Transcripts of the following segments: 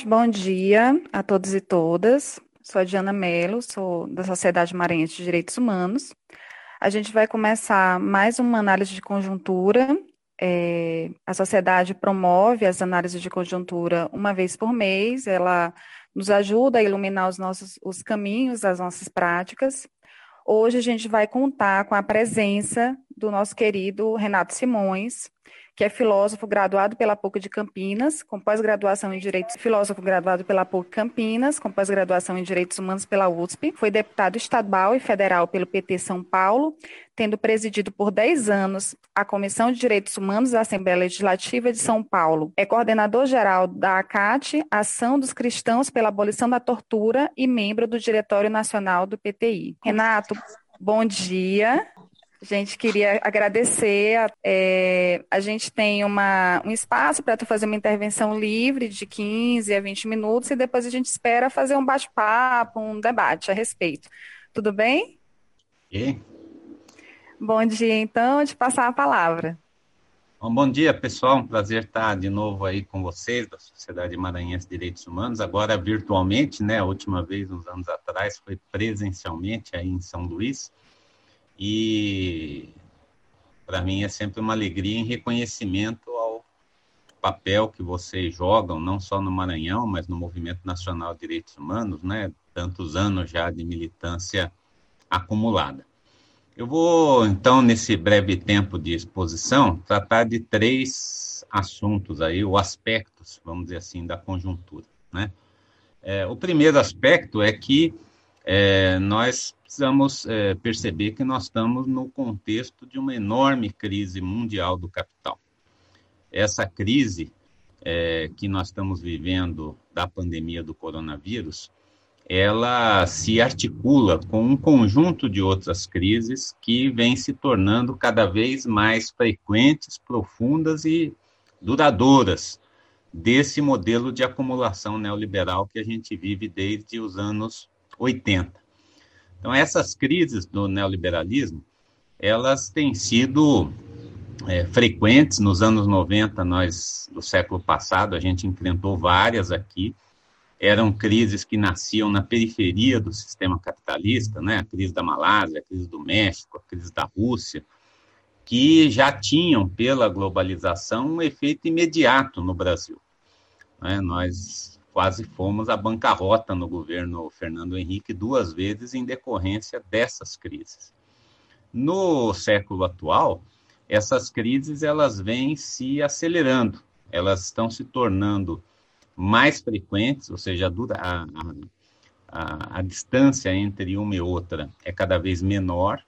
Gente, bom dia a todos e todas. Sou a Diana Mello, sou da Sociedade Maranhense de Direitos Humanos. A gente vai começar mais uma análise de conjuntura. É, a sociedade promove as análises de conjuntura uma vez por mês. Ela nos ajuda a iluminar os nossos os caminhos das nossas práticas. Hoje a gente vai contar com a presença do nosso querido Renato Simões, que é filósofo graduado pela PUC de Campinas, com pós-graduação em Direitos, filósofo graduado pela PUC Campinas, com pós-graduação em Direitos Humanos pela USP, foi deputado estadual e federal pelo PT São Paulo, tendo presidido por 10 anos a Comissão de Direitos Humanos da Assembleia Legislativa de São Paulo. É coordenador geral da ACAT, Ação dos Cristãos pela Abolição da Tortura e membro do Diretório Nacional do PTI. Renato, bom dia. A gente queria agradecer. É, a gente tem uma, um espaço para tu fazer uma intervenção livre de 15 a 20 minutos e depois a gente espera fazer um bate-papo, um debate a respeito. Tudo bem? E? Bom dia, então, de passar a palavra. Bom, bom dia, pessoal. Um prazer estar de novo aí com vocês, da Sociedade Maranhense de Direitos Humanos, agora virtualmente, né? A última vez, uns anos atrás, foi presencialmente aí em São Luís. E para mim é sempre uma alegria em reconhecimento ao papel que vocês jogam, não só no Maranhão, mas no Movimento Nacional de Direitos Humanos, né? Tantos anos já de militância acumulada. Eu vou, então, nesse breve tempo de exposição, tratar de três assuntos aí, ou aspectos, vamos dizer assim, da conjuntura, né? É, o primeiro aspecto é que é, nós precisamos é, perceber que nós estamos no contexto de uma enorme crise mundial do capital. Essa crise é, que nós estamos vivendo da pandemia do coronavírus, ela se articula com um conjunto de outras crises que vêm se tornando cada vez mais frequentes, profundas e duradouras desse modelo de acumulação neoliberal que a gente vive desde os anos 80. Então, essas crises do neoliberalismo, elas têm sido é, frequentes. Nos anos 90, nós, do século passado, a gente enfrentou várias aqui. Eram crises que nasciam na periferia do sistema capitalista, né? a crise da Malásia, a crise do México, a crise da Rússia, que já tinham, pela globalização, um efeito imediato no Brasil. Né? Nós quase fomos à bancarrota no governo Fernando Henrique duas vezes em decorrência dessas crises. No século atual, essas crises elas vêm se acelerando, elas estão se tornando mais frequentes, ou seja, a, a, a, a distância entre uma e outra é cada vez menor,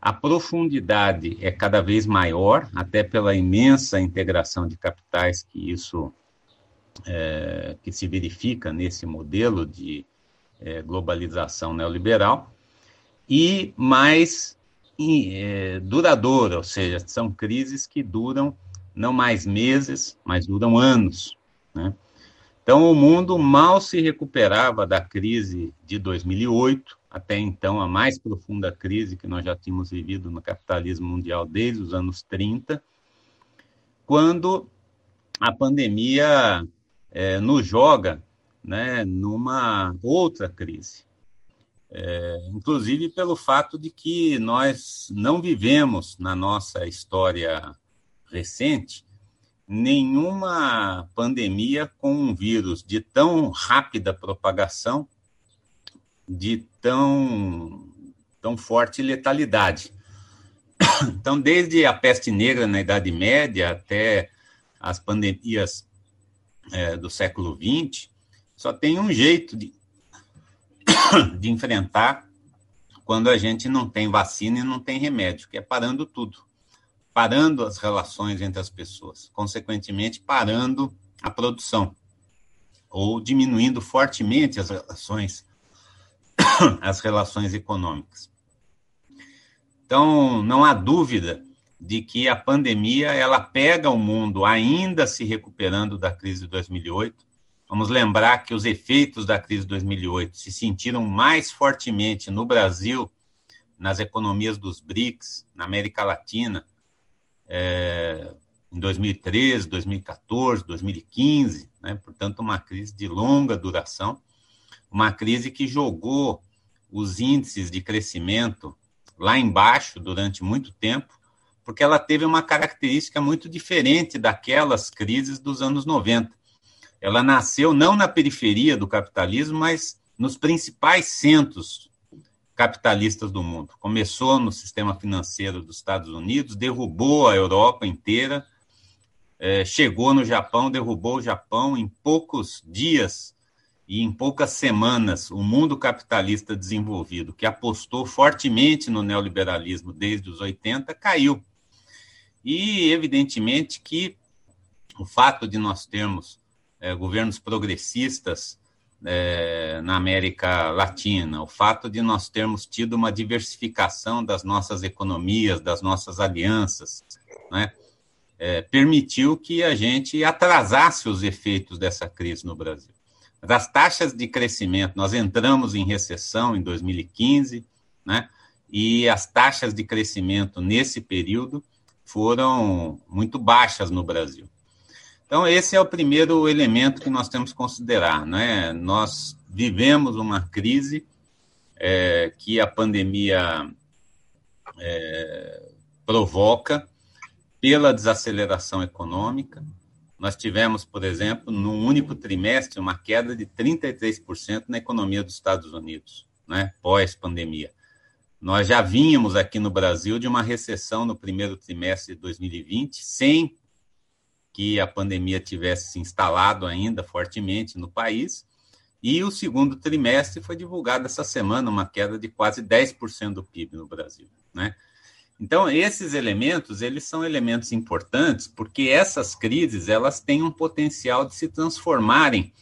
a profundidade é cada vez maior, até pela imensa integração de capitais que isso é, que se verifica nesse modelo de é, globalização neoliberal, e mais é, duradoura, ou seja, são crises que duram não mais meses, mas duram anos. Né? Então, o mundo mal se recuperava da crise de 2008, até então a mais profunda crise que nós já tínhamos vivido no capitalismo mundial desde os anos 30, quando a pandemia é, nos joga né, numa outra crise. É, inclusive pelo fato de que nós não vivemos na nossa história recente nenhuma pandemia com um vírus de tão rápida propagação, de tão, tão forte letalidade. Então, desde a peste negra na Idade Média até as pandemias é, do século XX, só tem um jeito de, de enfrentar quando a gente não tem vacina e não tem remédio, que é parando tudo. Parando as relações entre as pessoas, consequentemente, parando a produção, ou diminuindo fortemente as relações, as relações econômicas. Então, não há dúvida de que a pandemia ela pega o mundo ainda se recuperando da crise de 2008. Vamos lembrar que os efeitos da crise de 2008 se sentiram mais fortemente no Brasil, nas economias dos BRICS, na América Latina, é, em 2013, 2014, 2015, né? portanto, uma crise de longa duração, uma crise que jogou os índices de crescimento lá embaixo durante muito tempo, porque ela teve uma característica muito diferente daquelas crises dos anos 90. Ela nasceu não na periferia do capitalismo, mas nos principais centros capitalistas do mundo. Começou no sistema financeiro dos Estados Unidos, derrubou a Europa inteira, é, chegou no Japão, derrubou o Japão em poucos dias e em poucas semanas. O mundo capitalista desenvolvido, que apostou fortemente no neoliberalismo desde os 80, caiu. E, evidentemente, que o fato de nós termos é, governos progressistas é, na América Latina, o fato de nós termos tido uma diversificação das nossas economias, das nossas alianças, né, é, permitiu que a gente atrasasse os efeitos dessa crise no Brasil. Das taxas de crescimento, nós entramos em recessão em 2015, né, e as taxas de crescimento nesse período foram muito baixas no Brasil. Então, esse é o primeiro elemento que nós temos que considerar. Né? Nós vivemos uma crise é, que a pandemia é, provoca pela desaceleração econômica. Nós tivemos, por exemplo, num único trimestre, uma queda de 33% na economia dos Estados Unidos, né? pós-pandemia. Nós já vínhamos aqui no Brasil de uma recessão no primeiro trimestre de 2020, sem que a pandemia tivesse se instalado ainda fortemente no país. E o segundo trimestre foi divulgado essa semana, uma queda de quase 10% do PIB no Brasil. Né? Então, esses elementos, eles são elementos importantes, porque essas crises, elas têm um potencial de se transformarem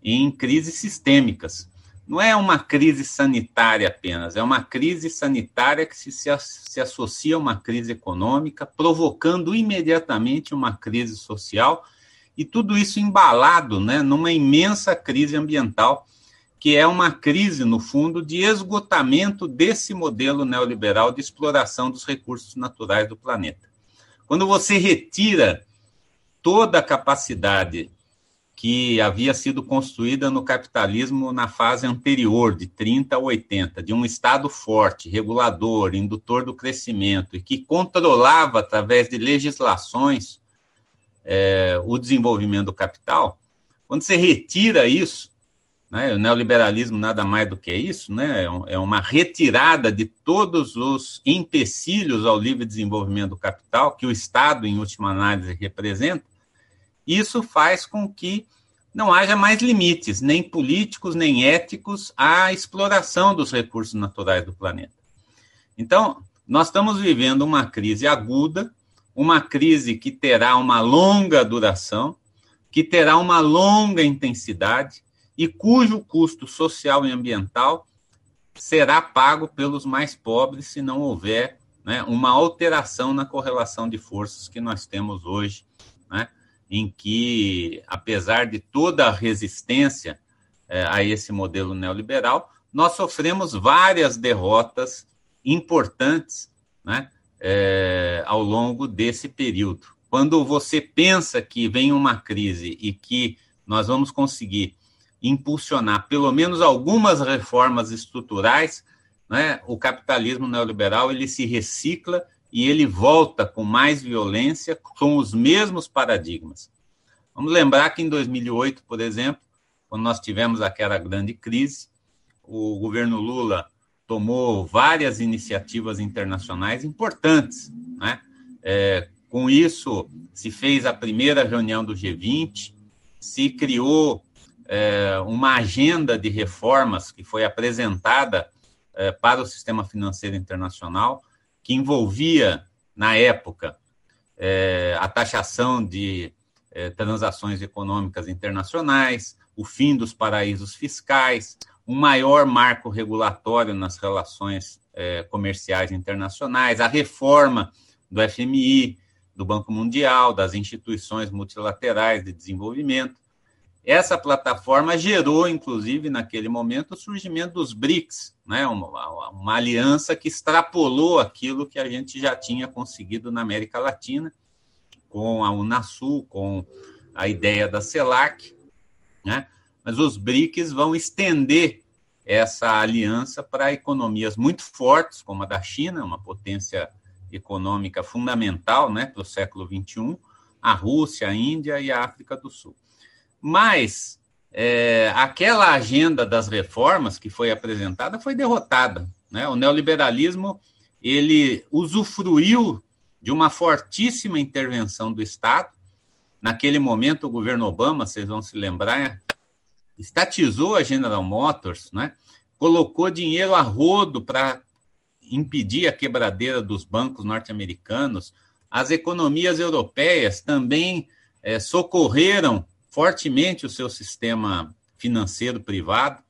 em crises sistêmicas não é uma crise sanitária apenas, é uma crise sanitária que se, se, se associa a uma crise econômica, provocando imediatamente uma crise social, e tudo isso embalado né, numa imensa crise ambiental, que é uma crise, no fundo, de esgotamento desse modelo neoliberal de exploração dos recursos naturais do planeta. Quando você retira toda a capacidade que havia sido construída no capitalismo na fase anterior, de 30 a 80, de um Estado forte, regulador, indutor do crescimento, e que controlava, através de legislações, é, o desenvolvimento do capital, quando você retira isso, né, o neoliberalismo nada mais do que isso, né, é, é uma retirada de todos os empecilhos ao livre desenvolvimento do capital, que o Estado, em última análise, representa, isso faz com que não haja mais limites, nem políticos, nem éticos, à exploração dos recursos naturais do planeta. Então, nós estamos vivendo uma crise aguda, uma crise que terá uma longa duração, que terá uma longa intensidade e cujo custo social e ambiental será pago pelos mais pobres se não houver né, uma alteração na correlação de forças que nós temos hoje, né, em que, apesar de toda a resistência é, a esse modelo neoliberal, nós sofremos várias derrotas importantes né, é, ao longo desse período. Quando você pensa que vem uma crise e que nós vamos conseguir impulsionar pelo menos algumas reformas estruturais, né, o capitalismo neoliberal ele se recicla e ele volta com mais violência, com os mesmos paradigmas. Vamos lembrar que em 2008, por exemplo, quando nós tivemos aquela grande crise, o governo Lula tomou várias iniciativas internacionais importantes. Né? É, com isso, se fez a primeira reunião do G20, se criou é, uma agenda de reformas que foi apresentada é, para o sistema financeiro internacional, que envolvia, na época, é, a taxação de é, transações econômicas internacionais, o fim dos paraísos fiscais, um maior marco regulatório nas relações é, comerciais internacionais, a reforma do FMI, do Banco Mundial, das instituições multilaterais de desenvolvimento. Essa plataforma gerou, inclusive, naquele momento, o surgimento dos BRICS, né? uma, uma aliança que extrapolou aquilo que a gente já tinha conseguido na América Latina, com a Unasul, com a ideia da CELAC, né? mas os BRICS vão estender essa aliança para economias muito fortes, como a da China, uma potência econômica fundamental né, para o século XXI, a Rússia, a Índia e a África do Sul. Mas é, aquela agenda das reformas que foi apresentada foi derrotada. Né? O neoliberalismo ele usufruiu de uma fortíssima intervenção do Estado. Naquele momento, o governo Obama, vocês vão se lembrar, estatizou a General Motors, né? colocou dinheiro a rodo para impedir a quebradeira dos bancos norte-americanos. As economias europeias também é, socorreram fortemente o seu sistema financeiro privado.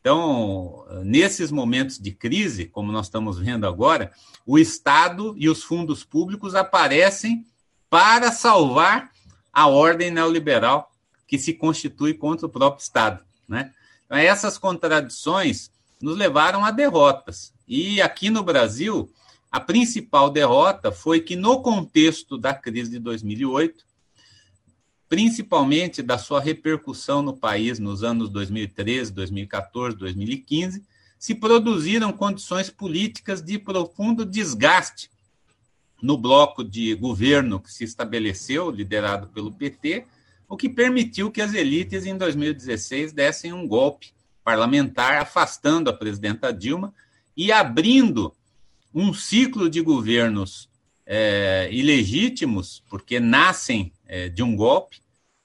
Então, nesses momentos de crise, como nós estamos vendo agora, o Estado e os fundos públicos aparecem para salvar a ordem neoliberal que se constitui contra o próprio Estado. Né? Então, essas contradições nos levaram a derrotas. E aqui no Brasil, a principal derrota foi que, no contexto da crise de 2008, principalmente da sua repercussão no país nos anos 2013, 2014, 2015, se produziram condições políticas de profundo desgaste no bloco de governo que se estabeleceu, liderado pelo PT, o que permitiu que as elites, em 2016, dessem um golpe parlamentar, afastando a presidenta Dilma e abrindo um ciclo de governos é, ilegítimos, porque nascem é, de um golpe,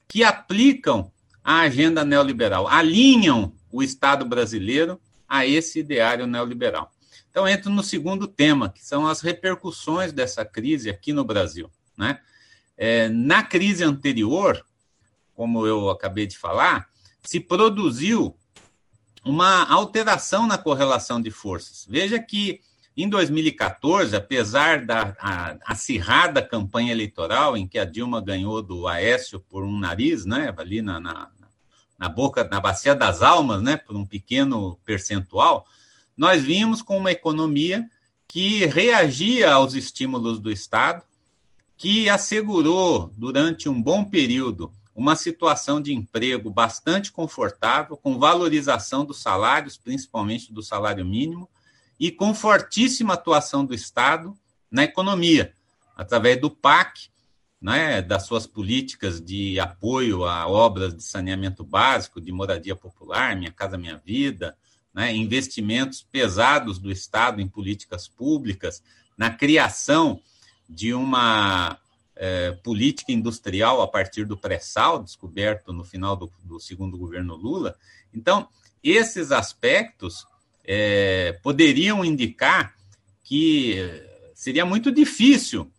que aplicam a agenda neoliberal, alinham o Estado brasileiro a esse ideário neoliberal. Então, entro no segundo tema, que são as repercussões dessa crise aqui no Brasil. Né? É, na crise anterior, como eu acabei de falar, se produziu uma alteração na correlação de forças. Veja que em 2014, apesar da acirrada campanha eleitoral em que a Dilma ganhou do Aécio por um nariz, né, ali na, na, na boca, na bacia das almas, né, por um pequeno percentual, nós vimos com uma economia que reagia aos estímulos do Estado, que assegurou durante um bom período uma situação de emprego bastante confortável, com valorização dos salários, principalmente do salário mínimo, e com fortíssima atuação do Estado na economia, através do PAC, né, das suas políticas de apoio a obras de saneamento básico, de moradia popular, Minha Casa Minha Vida, né, investimentos pesados do Estado em políticas públicas, na criação de uma é, política industrial a partir do pré-sal, descoberto no final do, do, segundo governo Lula. Então, esses aspectos é, poderiam indicar que seria muito difícil,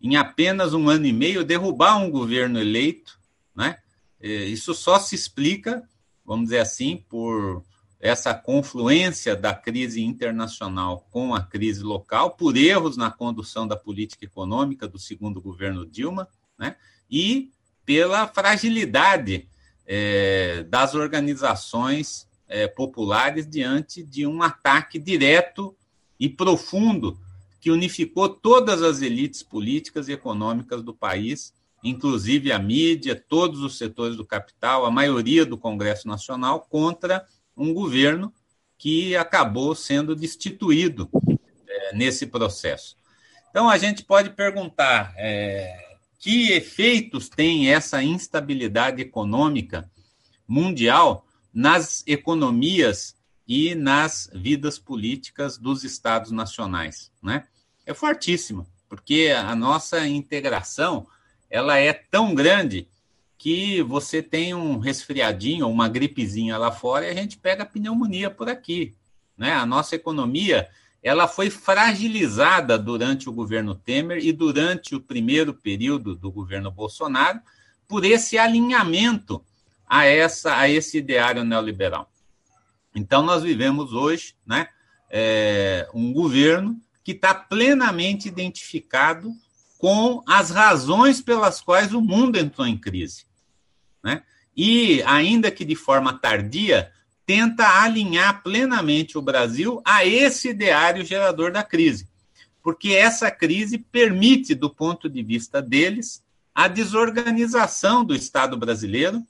em apenas um ano e meio, derrubar um governo eleito. Né? É, isso só se explica, vamos dizer assim, por essa confluência da crise internacional com a crise local, por erros na condução da política econômica do segundo governo Dilma, né? e pela fragilidade é, das organizações é, populares diante de um ataque direto e profundo que unificou todas as elites políticas e econômicas do país, inclusive a mídia, todos os setores do capital, a maioria do Congresso Nacional, contra um governo que acabou sendo destituído é, nesse processo. Então, a gente pode perguntar é, que efeitos tem essa instabilidade econômica mundial nas economias e nas vidas políticas dos estados nacionais, né? É fortíssima, porque a nossa integração ela é tão grande que você tem um resfriadinho, uma gripezinha lá fora e a gente pega a pneumonia por aqui. Né? A nossa economia ela foi fragilizada durante o governo Temer e durante o primeiro período do governo Bolsonaro por esse alinhamento a, essa, a esse ideário neoliberal. Então, nós vivemos hoje né, é, um governo que está plenamente identificado com as razões pelas quais o mundo entrou em crise. Né? E, ainda que de forma tardia, tenta alinhar plenamente o Brasil a esse ideário gerador da crise. Porque essa crise permite, do ponto de vista deles, a desorganização do Estado brasileiro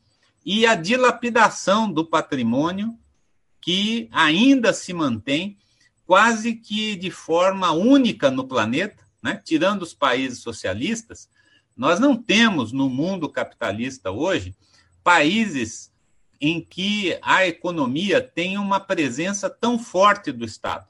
e a dilapidação do patrimônio que ainda se mantém quase que de forma única no planeta, né? tirando os países socialistas, nós não temos no mundo capitalista hoje países em que a economia tem uma presença tão forte do Estado.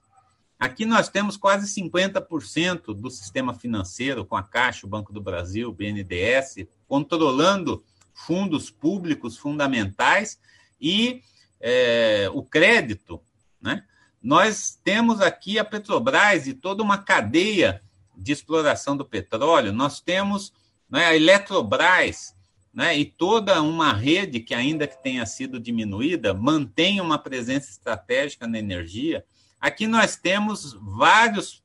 Aqui nós temos quase 50% do sistema financeiro, com a Caixa, o Banco do Brasil, o BNDES, controlando fundos públicos fundamentais e é, o crédito. Né? Nós temos aqui a Petrobras e toda uma cadeia de exploração do petróleo, nós temos né, a Eletrobras, né, e toda uma rede que, ainda que tenha sido diminuída, mantém uma presença estratégica na energia. Aqui nós temos vários,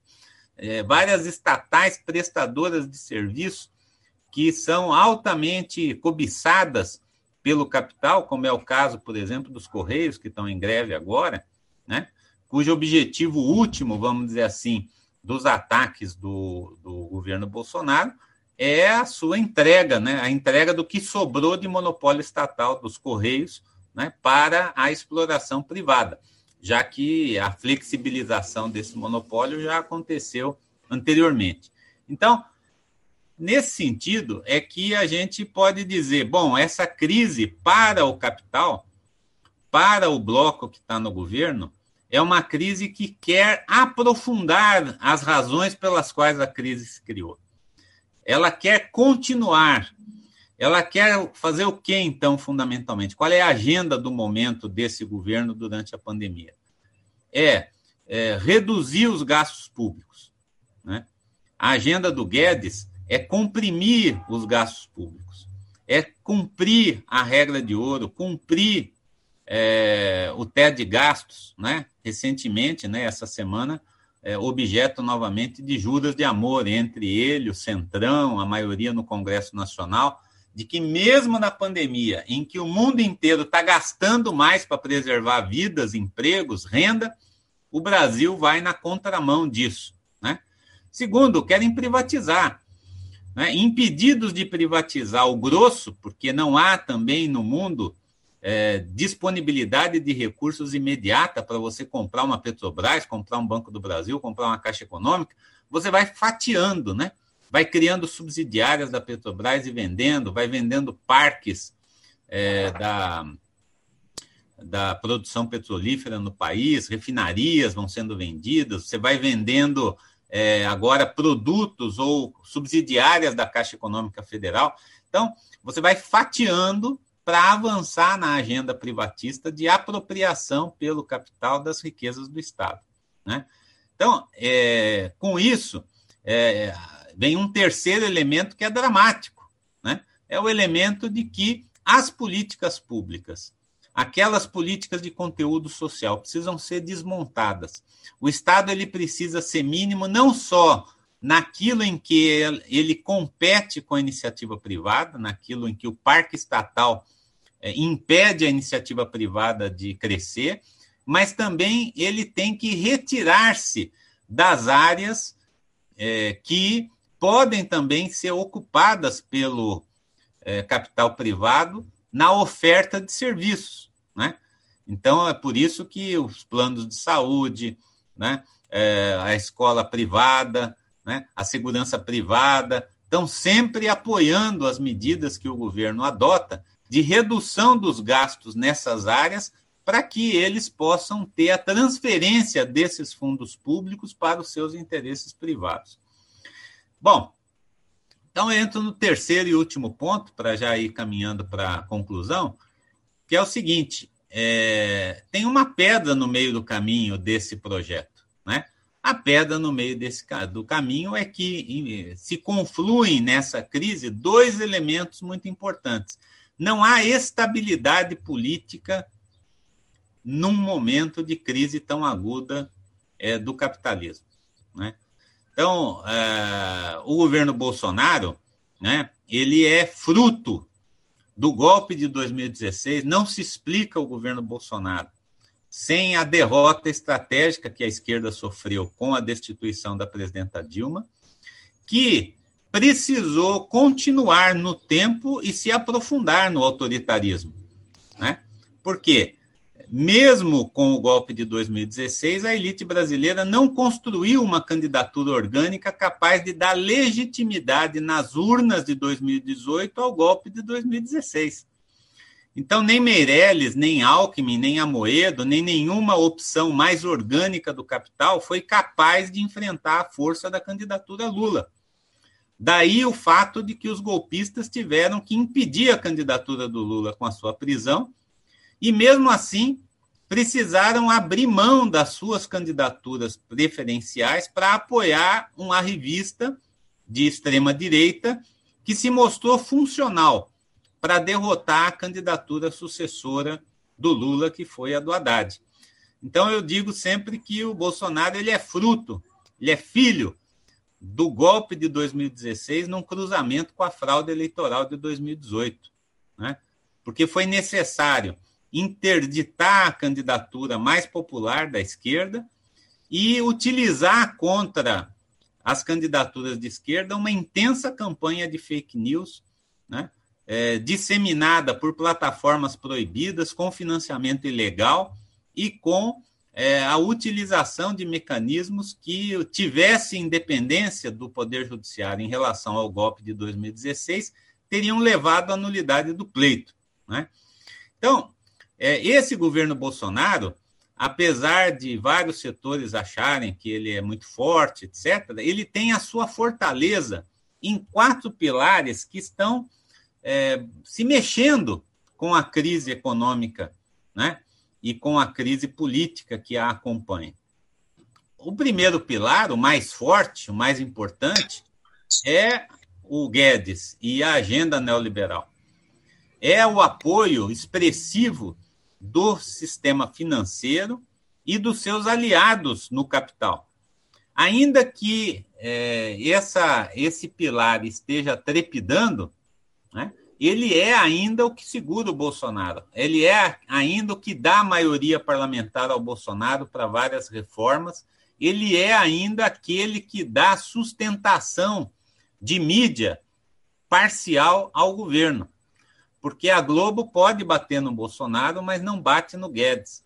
é, várias estatais prestadoras de serviço que são altamente cobiçadas pelo capital, como é o caso, por exemplo, dos Correios, que estão em greve agora, né? cujo objetivo último, vamos dizer assim, dos ataques do, do governo Bolsonaro é a sua entrega, né? a entrega do que sobrou de monopólio estatal dos Correios né? para a exploração privada, já que a flexibilização desse monopólio já aconteceu anteriormente. Então, nesse sentido, é que a gente pode dizer: bom, essa crise para o capital, para o bloco que está no governo, é uma crise que quer aprofundar as razões pelas quais a crise se criou. Ela quer continuar. Ela quer fazer o que, então, fundamentalmente? Qual é a agenda do momento desse governo durante a pandemia? É, é reduzir os gastos públicos. Né? A agenda do Guedes é comprimir os gastos públicos, é cumprir a regra de ouro, cumprir é, o teto de gastos, né? recentemente, né, essa semana, é, objeto novamente de juras de amor entre ele, o Centrão, a maioria no Congresso Nacional, de que mesmo na pandemia, em que o mundo inteiro está gastando mais para preservar vidas, empregos, renda, o Brasil vai na contramão disso. Né? Segundo, querem privatizar. Né? Impedidos de privatizar o grosso, porque não há também no mundo é, disponibilidade de recursos imediata para você comprar uma Petrobras, comprar um Banco do Brasil, comprar uma Caixa Econômica, você vai fatiando, né? Vai criando subsidiárias da Petrobras e vendendo, vai vendendo parques é, da, da produção petrolífera no país, refinarias vão sendo vendidas, você vai vendendo é, agora produtos ou subsidiárias da Caixa Econômica Federal. Então, você vai fatiando para avançar na agenda privatista de apropriação pelo capital das riquezas do Estado. Né? Então, é, com isso, é, vem um terceiro elemento que é dramático. Né? É o elemento de que as políticas públicas, aquelas políticas de conteúdo social, precisam ser desmontadas. O Estado ele precisa ser mínimo não só naquilo em que ele compete com a iniciativa privada, naquilo em que o parque estatal é, impede a iniciativa privada de crescer, mas também ele tem que retirar-se das áreas é, que podem também ser ocupadas pelo é, capital privado na oferta de serviços. Né? Então, é por isso que os planos de saúde, né, é, a escola privada, né, a segurança privada, estão sempre apoiando as medidas que o governo adota de redução dos gastos nessas áreas para que eles possam ter a transferência desses fundos públicos para os seus interesses privados. Bom, então eu entro no terceiro e último ponto, para já ir caminhando para a conclusão, que é o seguinte: é, tem uma pedra no meio do caminho desse projeto. Né? A pedra no meio desse, do caminho é que se confluem nessa crise dois elementos muito importantes não há estabilidade política num momento de crise tão aguda é, do capitalismo. Né? Então, é, o governo Bolsonaro, né, ele é fruto do golpe de 2016. Não se explica o governo Bolsonaro sem a derrota estratégica que a esquerda sofreu com a destituição da presidenta Dilma, que precisou continuar no tempo e se aprofundar no autoritarismo. Né? Por quê? Mesmo com o golpe de 2016, a elite brasileira não construiu uma candidatura orgânica capaz de dar legitimidade nas urnas de 2018 ao golpe de 2016. Então, nem Meirelles, nem Alckmin, nem Amoedo, nem nenhuma opção mais orgânica do capital foi capaz de enfrentar a força da candidatura Lula. Daí o fato de que os golpistas tiveram que impedir a candidatura do Lula com a sua prisão e, mesmo assim, precisaram abrir mão das suas candidaturas preferenciais para apoiar uma revista de extrema-direita que se mostrou funcional para derrotar a candidatura sucessora do Lula, que foi a do Haddad. Então, eu digo sempre que o Bolsonaro ele é fruto, ele é filho do golpe de 2016 num cruzamento com a fraude eleitoral de 2018. Né? Porque foi necessário interditar a candidatura mais popular da esquerda e utilizar contra as candidaturas de esquerda uma intensa campanha de fake news, né, é, disseminada por plataformas proibidas, com financiamento ilegal e com é, a utilização de mecanismos que tivessem independência do Poder Judiciário em relação ao golpe de 2016, teriam levado à nulidade do pleito. Né? Então, é, esse governo Bolsonaro, apesar de vários setores acharem que ele é muito forte, etc., ele tem a sua fortaleza em quatro pilares que estão é, se mexendo com a crise econômica né, e com a crise política que a acompanha. O primeiro pilar, o mais forte, o mais importante, é o Guedes e a agenda neoliberal. É o apoio expressivo do sistema financeiro e dos seus aliados no capital. Ainda que é, essa, esse pilar esteja trepidando, né, ele é ainda o que segura o Bolsonaro. Ele é ainda o que dá a maioria parlamentar ao Bolsonaro para várias reformas. Ele é ainda aquele que dá sustentação de mídia parcial ao governo porque a Globo pode bater no Bolsonaro, mas não bate no Guedes.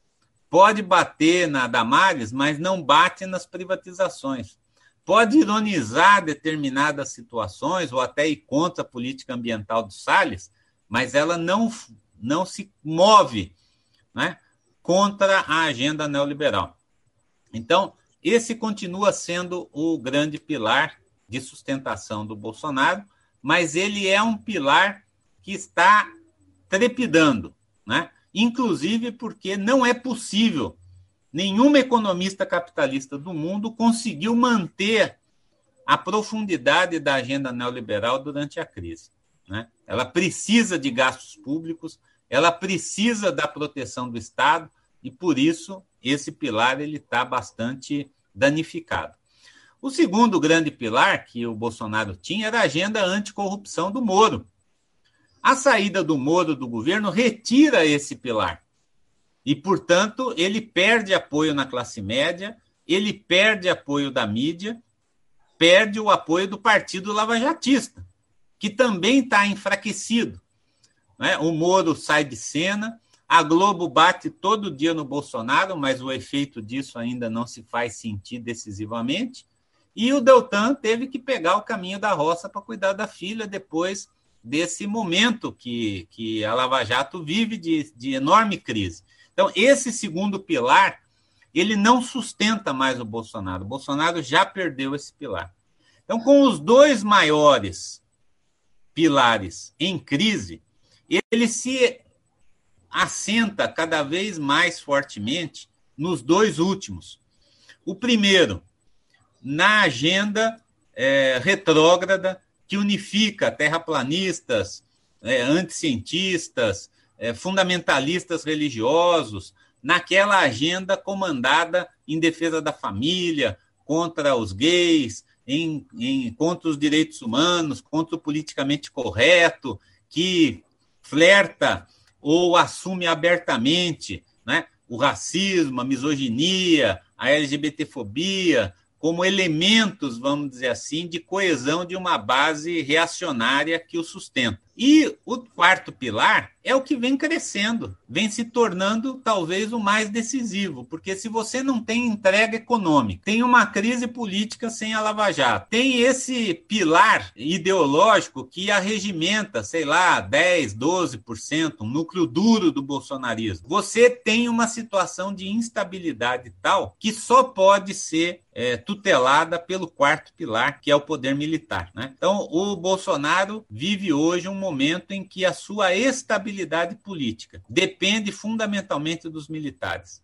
Pode bater na Damares, mas não bate nas privatizações. Pode ironizar determinadas situações ou até ir contra a política ambiental do Salles, mas ela não, não se move né, contra a agenda neoliberal. Então, esse continua sendo o grande pilar de sustentação do Bolsonaro, mas ele é um pilar que está trepidando, né? inclusive porque não é possível. Nenhuma economista capitalista do mundo conseguiu manter a profundidade da agenda neoliberal durante a crise. Né? Ela precisa de gastos públicos, ela precisa da proteção do Estado e por isso esse pilar ele está bastante danificado. O segundo grande pilar que o Bolsonaro tinha era a agenda anticorrupção do Moro. A saída do Moro do governo retira esse pilar. E, portanto, ele perde apoio na classe média, ele perde apoio da mídia, perde o apoio do Partido Lavajatista, que também está enfraquecido. Né? O Moro sai de cena, a Globo bate todo dia no Bolsonaro, mas o efeito disso ainda não se faz sentir decisivamente. E o Deltan teve que pegar o caminho da roça para cuidar da filha depois desse momento que, que a Lava Jato vive de, de enorme crise. Então, esse segundo pilar, ele não sustenta mais o Bolsonaro. O Bolsonaro já perdeu esse pilar. Então, com os dois maiores pilares em crise, ele se assenta cada vez mais fortemente nos dois últimos. O primeiro, na agenda é, retrógrada que unifica terraplanistas, é, anticientistas, é, fundamentalistas religiosos, naquela agenda comandada em defesa da família, contra os gays, em, em, contra os direitos humanos, contra o politicamente correto, que flerta ou assume abertamente né, o racismo, a misoginia, a LGBTfobia, como elementos, vamos dizer assim, de coesão de uma base reacionária que o sustenta. E o quarto pilar é o que vem crescendo, vem se tornando talvez o mais decisivo, porque se você não tem entrega econômica, tem uma crise política sem a Lava Jato, tem esse pilar ideológico que arregimenta, sei lá, 10, 12%, um núcleo duro do bolsonarismo, você tem uma situação de instabilidade tal que só pode ser é, tutelada pelo quarto pilar, que é o poder militar. Né? Então, o Bolsonaro vive hoje um momento em que a sua estabilidade política depende fundamentalmente dos militares.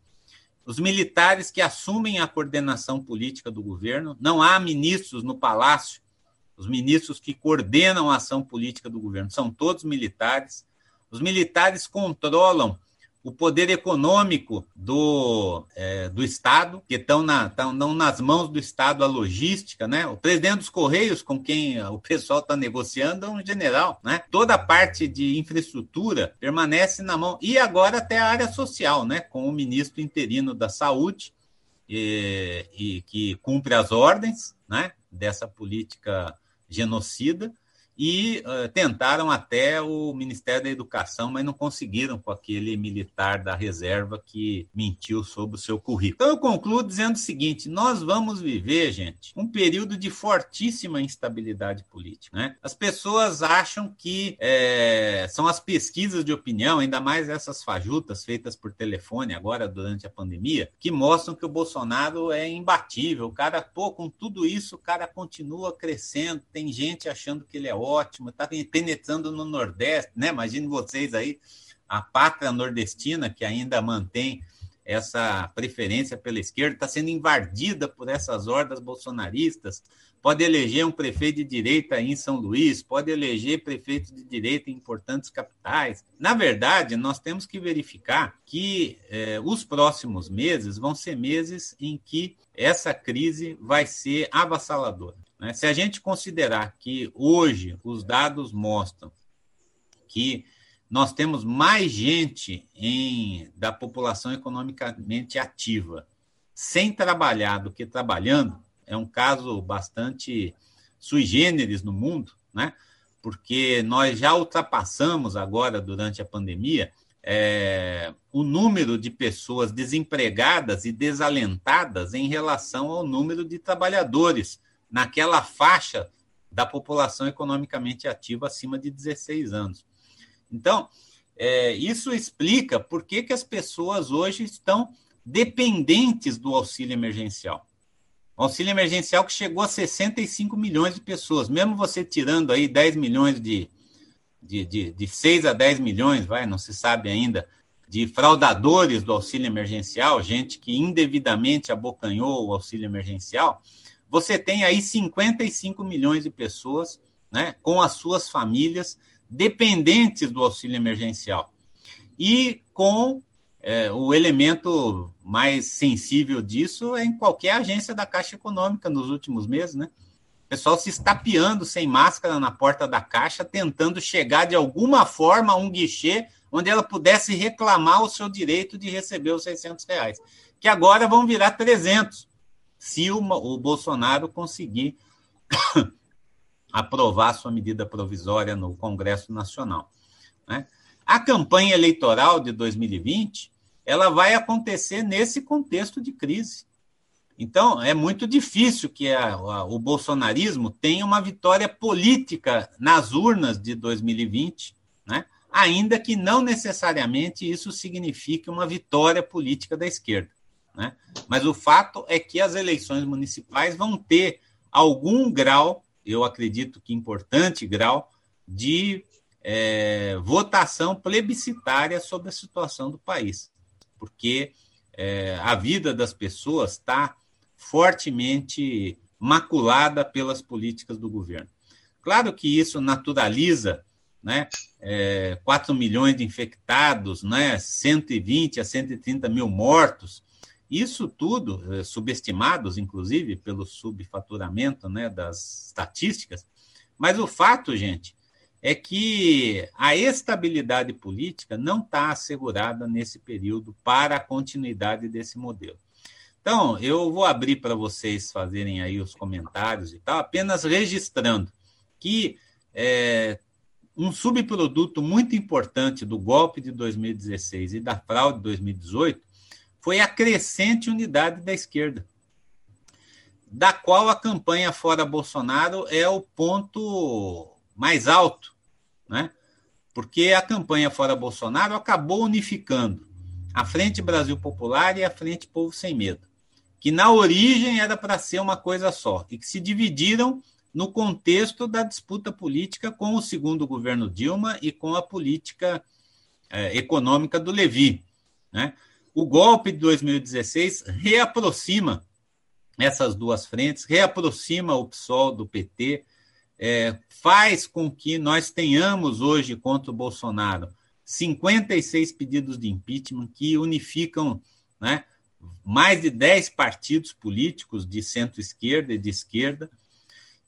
Os militares que assumem a coordenação política do governo, não há ministros no palácio, os ministros que coordenam a ação política do governo são todos militares. Os militares controlam o poder econômico do, é, do Estado, que estão, na, estão nas mãos do Estado a logística, né? O presidente dos Correios, com quem o pessoal está negociando, é um general, né? Toda a parte de infraestrutura permanece na mão. E agora até a área social, né? Com o ministro interino da Saúde, e, e que cumpre as ordens, né? Dessa política genocida e uh, tentaram até o Ministério da Educação, mas não conseguiram com aquele militar da reserva que mentiu sobre o seu currículo. Então eu concluo dizendo o seguinte: nós vamos viver, gente, um período de fortíssima instabilidade política. Né? As pessoas acham que é, são as pesquisas de opinião, ainda mais essas fajutas feitas por telefone agora durante a pandemia, que mostram que o Bolsonaro é imbatível. O cara, pô, com tudo isso, o cara continua crescendo. Tem gente achando que ele é ótimo, está penetrando no Nordeste, né? Imagine vocês aí, a pátria nordestina, que ainda mantém essa preferência pela esquerda, está sendo invadida por essas hordas bolsonaristas. Pode eleger um prefeito de direita em São Luís, pode eleger prefeito de direita em importantes capitais. Na verdade, nós temos que verificar que eh, os próximos meses vão ser meses em que essa crise vai ser avassaladora. Né? Se a gente considerar que hoje os dados mostram que nós temos mais gente em, da população economicamente ativa sem trabalhar do que trabalhando, é um caso bastante sui generis no mundo, né? porque nós já ultrapassamos agora, durante a pandemia, é, o número de pessoas desempregadas e desalentadas em relação ao número de trabalhadores naquela faixa da população economicamente ativa acima de 16 anos. Então, é, isso explica por que, que as pessoas hoje estão dependentes do auxílio emergencial. O auxílio emergencial que chegou a 65 milhões de pessoas, mesmo você tirando aí 10 milhões de, de, de, de 6 a 10 milhões, vai, não se sabe ainda, de fraudadores do auxílio emergencial, gente que indevidamente abocanhou o auxílio emergencial, você tem aí 55 milhões de pessoas né, com as suas famílias dependentes do auxílio emergencial. E com é, o elemento mais sensível disso é em qualquer agência da Caixa Econômica nos últimos meses, né? O pessoal se estapeando sem máscara na porta da Caixa, tentando chegar de alguma forma a um guichê onde ela pudesse reclamar o seu direito de receber os 600 reais, que agora vão virar 300 se o, o Bolsonaro conseguir aprovar sua medida provisória no Congresso Nacional. Né? A campanha eleitoral de 2020 ela vai acontecer nesse contexto de crise. Então, é muito difícil que a, a, o bolsonarismo tenha uma vitória política nas urnas de 2020, né? ainda que não necessariamente isso signifique uma vitória política da esquerda. Né? Mas o fato é que as eleições municipais vão ter algum grau, eu acredito que importante grau, de é, votação plebiscitária sobre a situação do país, porque é, a vida das pessoas está fortemente maculada pelas políticas do governo. Claro que isso naturaliza né, é, 4 milhões de infectados, né, 120 a 130 mil mortos, isso tudo, eh, subestimados, inclusive, pelo subfaturamento né, das estatísticas, mas o fato, gente, é que a estabilidade política não está assegurada nesse período para a continuidade desse modelo. Então, eu vou abrir para vocês fazerem aí os comentários e tal, apenas registrando que é, um subproduto muito importante do golpe de 2016 e da fraude de 2018 foi a crescente unidade da esquerda, da qual a campanha fora Bolsonaro é o ponto mais alto, né? Porque a campanha fora Bolsonaro acabou unificando a Frente Brasil Popular e a Frente Povo Sem Medo que na origem era para ser uma coisa só, e que se dividiram no contexto da disputa política com o segundo governo Dilma e com a política é, econômica do Levi. Né? O golpe de 2016 reaproxima essas duas frentes, reaproxima o PSOL do PT, é, faz com que nós tenhamos hoje contra o Bolsonaro 56 pedidos de impeachment que unificam né, mais de 10 partidos políticos de centro-esquerda e de esquerda,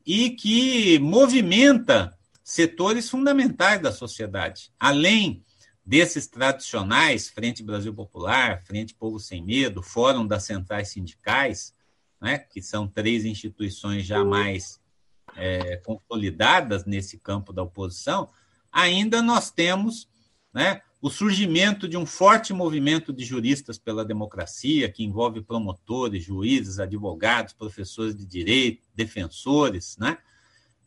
e que movimenta setores fundamentais da sociedade, além desses tradicionais, Frente Brasil Popular, Frente Povo Sem Medo, Fórum das Centrais Sindicais, né, que são três instituições já mais é, consolidadas nesse campo da oposição, ainda nós temos né, o surgimento de um forte movimento de juristas pela democracia, que envolve promotores, juízes, advogados, professores de direito, defensores, né?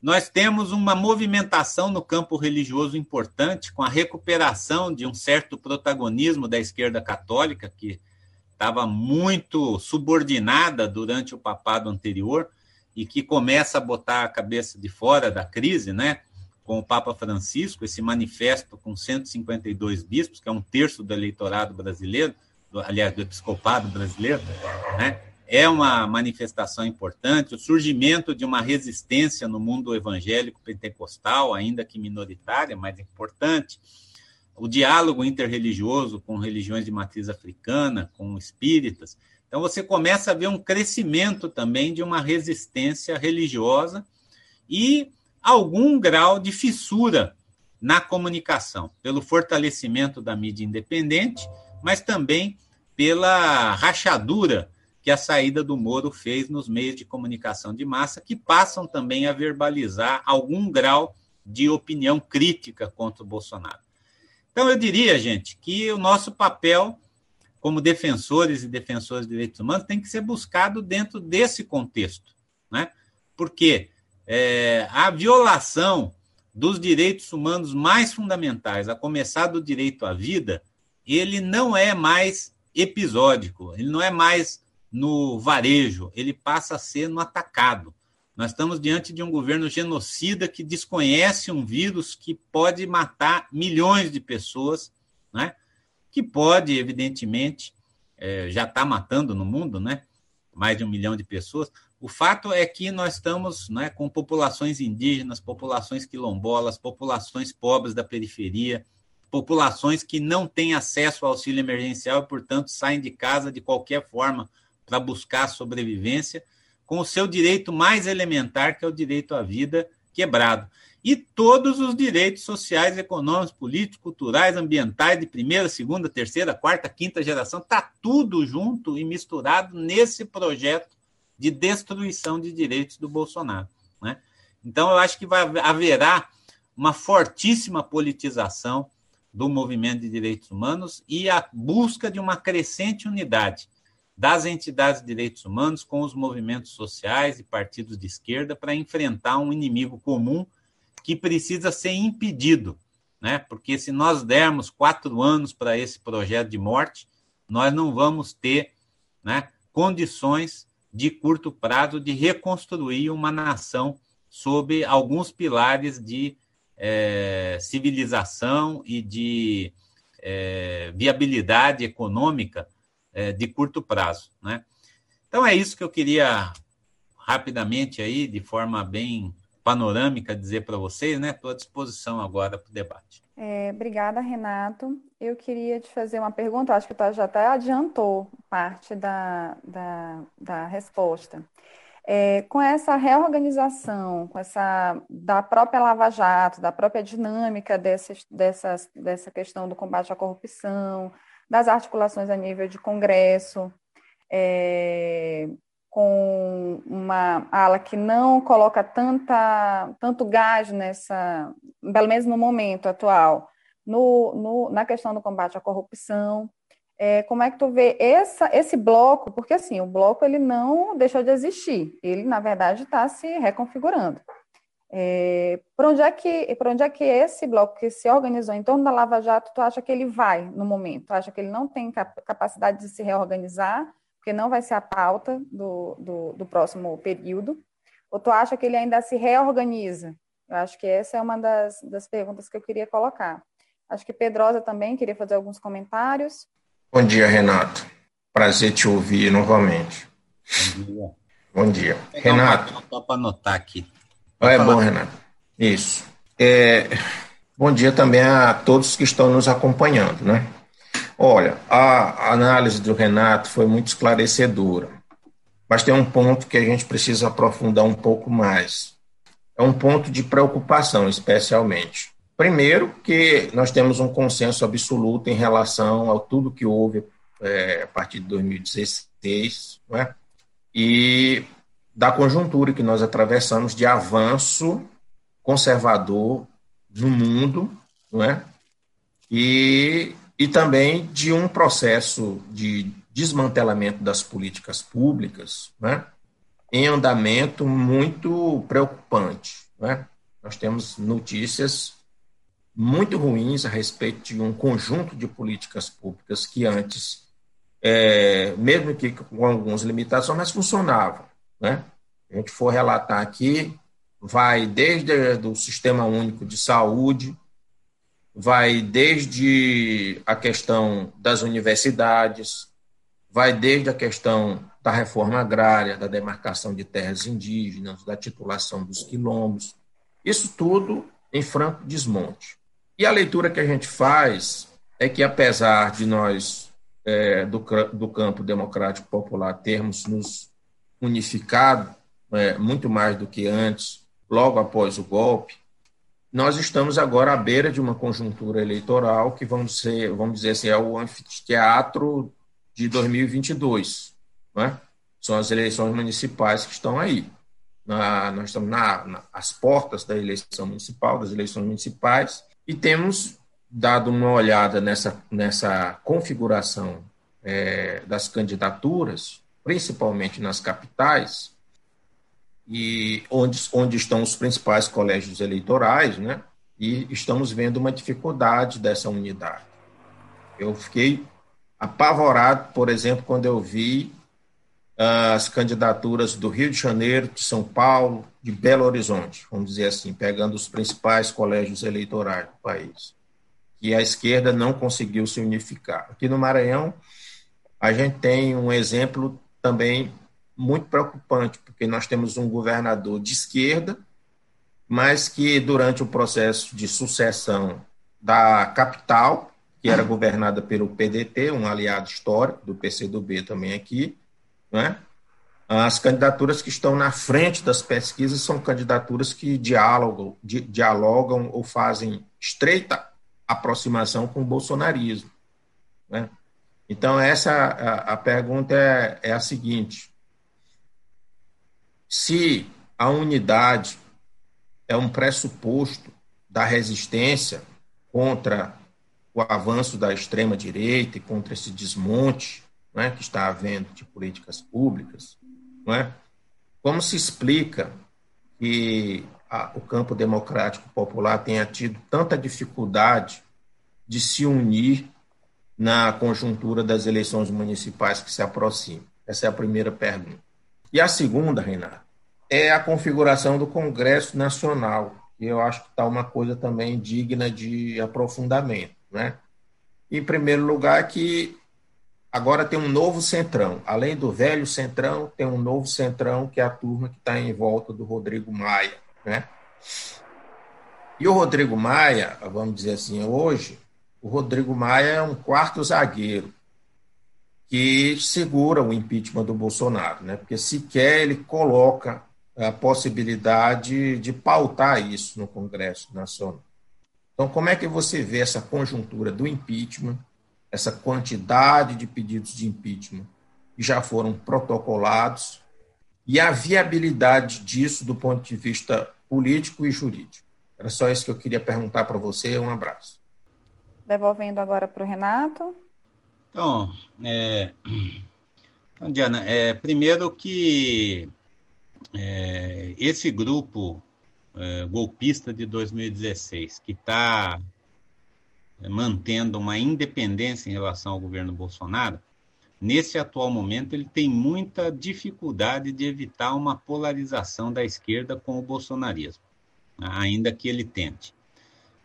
Nós temos uma movimentação no campo religioso importante, com a recuperação de um certo protagonismo da esquerda católica, que estava muito subordinada durante o papado anterior e que começa a botar a cabeça de fora da crise, né? com o Papa Francisco, esse manifesto com 152 bispos, que é um terço do eleitorado brasileiro, aliás, do episcopado brasileiro, né? É uma manifestação importante, o surgimento de uma resistência no mundo evangélico pentecostal, ainda que minoritária, mas importante, o diálogo interreligioso com religiões de matriz africana, com espíritas. Então, você começa a ver um crescimento também de uma resistência religiosa e algum grau de fissura na comunicação, pelo fortalecimento da mídia independente, mas também pela rachadura que a saída do Moro fez nos meios de comunicação de massa, que passam também a verbalizar algum grau de opinião crítica contra o Bolsonaro. Então, eu diria, gente, que o nosso papel como defensores e defensores de direitos humanos tem que ser buscado dentro desse contexto, né? Porque é, a violação dos direitos humanos mais fundamentais, a começar do direito à vida, ele não é mais episódico, ele não é mais no varejo, ele passa a ser no atacado. Nós estamos diante de um governo genocida que desconhece um vírus que pode matar milhões de pessoas, né? que pode, evidentemente, é, já está matando no mundo, né? mais de um milhão de pessoas, o fato é que nós estamos né, com populações indígenas, populações quilombolas, populações pobres da periferia, populações que não têm acesso ao auxílio emergencial e, portanto, saem de casa de qualquer forma para buscar sobrevivência, com o seu direito mais elementar, que é o direito à vida, quebrado. E todos os direitos sociais, econômicos, políticos, culturais, ambientais, de primeira, segunda, terceira, quarta, quinta geração, está tudo junto e misturado nesse projeto de destruição de direitos do Bolsonaro. Né? Então, eu acho que vai, haverá uma fortíssima politização do movimento de direitos humanos e a busca de uma crescente unidade das entidades de direitos humanos com os movimentos sociais e partidos de esquerda para enfrentar um inimigo comum que precisa ser impedido, né? Porque se nós dermos quatro anos para esse projeto de morte, nós não vamos ter, né, condições de curto prazo de reconstruir uma nação sob alguns pilares de é, civilização e de é, viabilidade econômica é, de curto prazo. Né? Então é isso que eu queria rapidamente aí, de forma bem panorâmica, dizer para vocês, né? Estou à disposição agora para o debate. É, obrigada, Renato. Eu queria te fazer uma pergunta, acho que tu já até adiantou parte da, da, da resposta. É, com essa reorganização, com essa da própria Lava Jato, da própria dinâmica dessa, dessa, dessa questão do combate à corrupção, das articulações a nível de Congresso, é, com uma ala que não coloca tanta, tanto gás nessa, pelo menos no momento atual, no, no, na questão do combate à corrupção. É, como é que tu vê essa, esse bloco? Porque assim, o bloco ele não deixou de existir, ele na verdade está se reconfigurando. É, para onde é que para onde é que esse bloco que se organizou em torno da Lava Jato, tu acha que ele vai no momento? Tu acha que ele não tem capacidade de se reorganizar, porque não vai ser a pauta do, do, do próximo período? Ou tu acha que ele ainda se reorganiza? Eu acho que essa é uma das, das perguntas que eu queria colocar. Acho que Pedrosa também queria fazer alguns comentários. Bom dia, Renato. Prazer te ouvir novamente. Bom dia. Bom dia. Renato. Só para anotar aqui. É bom, Renato. Isso. É, bom dia também a todos que estão nos acompanhando, né? Olha, a análise do Renato foi muito esclarecedora, mas tem um ponto que a gente precisa aprofundar um pouco mais. É um ponto de preocupação, especialmente. Primeiro, que nós temos um consenso absoluto em relação a tudo que houve é, a partir de 2016, né? e da conjuntura que nós atravessamos de avanço conservador no mundo, não é? E, e também de um processo de desmantelamento das políticas públicas, né? em andamento muito preocupante. Né? Nós temos notícias muito ruins a respeito de um conjunto de políticas públicas que antes, é, mesmo que com algumas limitações, mas funcionavam. Né? A gente for relatar aqui, vai desde o Sistema Único de Saúde, vai desde a questão das universidades, vai desde a questão da reforma agrária, da demarcação de terras indígenas, da titulação dos quilombos, isso tudo em franco desmonte. E a leitura que a gente faz é que, apesar de nós, é, do, do campo democrático popular, termos nos unificado é, muito mais do que antes, logo após o golpe, nós estamos agora à beira de uma conjuntura eleitoral que vamos ser, vamos dizer assim, é o anfiteatro de 2022, né? São as eleições municipais que estão aí. Na, nós estamos na, na, às portas da eleição municipal, das eleições municipais, e temos dado uma olhada nessa, nessa configuração é, das candidaturas, principalmente nas capitais, e onde, onde estão os principais colégios eleitorais, né? E estamos vendo uma dificuldade dessa unidade. Eu fiquei apavorado, por exemplo, quando eu vi uh, as candidaturas do Rio de Janeiro, de São Paulo, de Belo Horizonte, vamos dizer assim, pegando os principais colégios eleitorais do país, que a esquerda não conseguiu se unificar. Aqui no Maranhão, a gente tem um exemplo também muito preocupante, porque nós temos um governador de esquerda, mas que durante o processo de sucessão da capital, que era governada pelo PDT, um aliado histórico do PCdoB também aqui, né? as candidaturas que estão na frente das pesquisas são candidaturas que dialogam, di, dialogam ou fazem estreita aproximação com o bolsonarismo. Né? Então, essa a, a pergunta é, é a seguinte: se a unidade é um pressuposto da resistência contra o avanço da extrema-direita e contra esse desmonte né, que está havendo de políticas públicas, não é? como se explica que a, o campo democrático popular tenha tido tanta dificuldade de se unir na conjuntura das eleições municipais que se aproximam? Essa é a primeira pergunta. E a segunda, Renato, é a configuração do Congresso Nacional, que eu acho que está uma coisa também digna de aprofundamento. Né? Em primeiro lugar, que agora tem um novo centrão. Além do velho centrão, tem um novo centrão, que é a turma que está em volta do Rodrigo Maia. Né? E o Rodrigo Maia, vamos dizer assim, hoje, o Rodrigo Maia é um quarto zagueiro que segura o impeachment do Bolsonaro, né? Porque sequer ele coloca a possibilidade de pautar isso no Congresso Nacional. Então, como é que você vê essa conjuntura do impeachment, essa quantidade de pedidos de impeachment que já foram protocolados e a viabilidade disso do ponto de vista político e jurídico. Era só isso que eu queria perguntar para você. Um abraço. Devolvendo agora para o Renato. Então, é, então, Diana, é, primeiro que é, esse grupo é, golpista de 2016, que está mantendo uma independência em relação ao governo Bolsonaro, nesse atual momento ele tem muita dificuldade de evitar uma polarização da esquerda com o bolsonarismo, ainda que ele tente.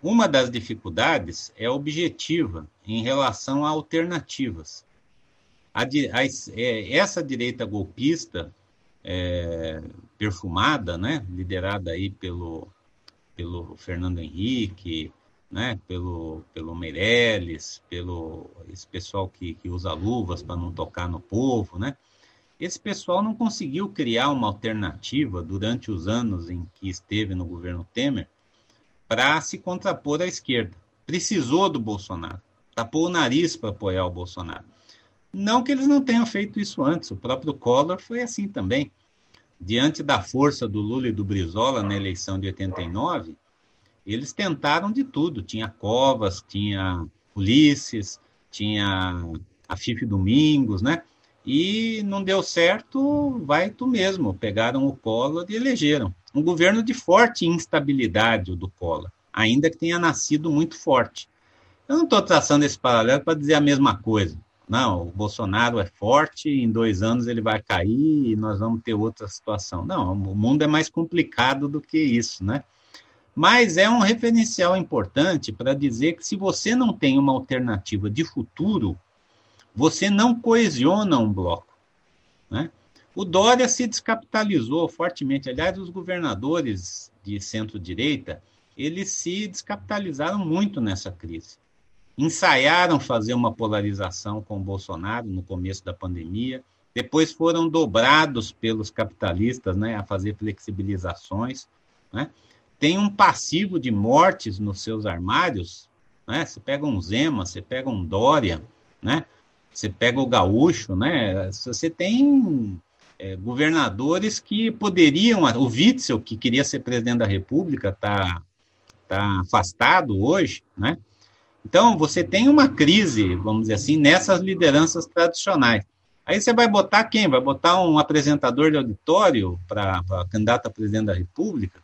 Uma das dificuldades é objetiva em relação a alternativas. A, a, é, essa direita golpista é, perfumada, né, liderada aí pelo, pelo Fernando Henrique, né, pelo, pelo Meirelles, pelo esse pessoal que, que usa luvas para não tocar no povo, né? Esse pessoal não conseguiu criar uma alternativa durante os anos em que esteve no governo Temer para se contrapor à esquerda. Precisou do Bolsonaro, tapou o nariz para apoiar o Bolsonaro. Não que eles não tenham feito isso antes, o próprio Collor foi assim também. Diante da força do Lula e do Brizola na eleição de 89, eles tentaram de tudo. Tinha Covas, tinha Ulisses, tinha a Fife Domingos, né? E não deu certo, vai tu mesmo. Pegaram o Collor e elegeram. Um governo de forte instabilidade, o do Collor, ainda que tenha nascido muito forte. Eu não estou traçando esse paralelo para dizer a mesma coisa. Não, o Bolsonaro é forte, em dois anos ele vai cair e nós vamos ter outra situação. Não, o mundo é mais complicado do que isso, né? Mas é um referencial importante para dizer que se você não tem uma alternativa de futuro, você não coesiona um bloco. Né? O Dória se descapitalizou fortemente. Aliás, os governadores de centro-direita, eles se descapitalizaram muito nessa crise ensaiaram fazer uma polarização com o Bolsonaro no começo da pandemia, depois foram dobrados pelos capitalistas né, a fazer flexibilizações. Né? Tem um passivo de mortes nos seus armários. Né? Você pega um Zema, você pega um Dória, né? você pega o Gaúcho, né? você tem é, governadores que poderiam. O Witzel, que queria ser presidente da República, está tá afastado hoje, né? Então, você tem uma crise, vamos dizer assim, nessas lideranças tradicionais. Aí você vai botar quem? Vai botar um apresentador de auditório para candidato a presidente da República?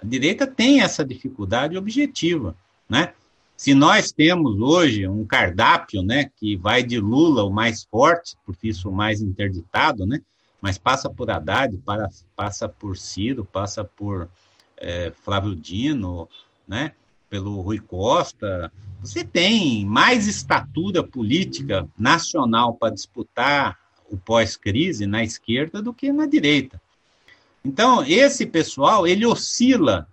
A direita tem essa dificuldade objetiva, né? Se nós temos hoje um cardápio, né, que vai de Lula o mais forte, porque isso o mais interditado, né, mas passa por Haddad, para, passa por Ciro, passa por é, Flávio Dino, né, pelo Rui Costa, você tem mais estatura política nacional para disputar o pós-crise na esquerda do que na direita. Então, esse pessoal, ele oscila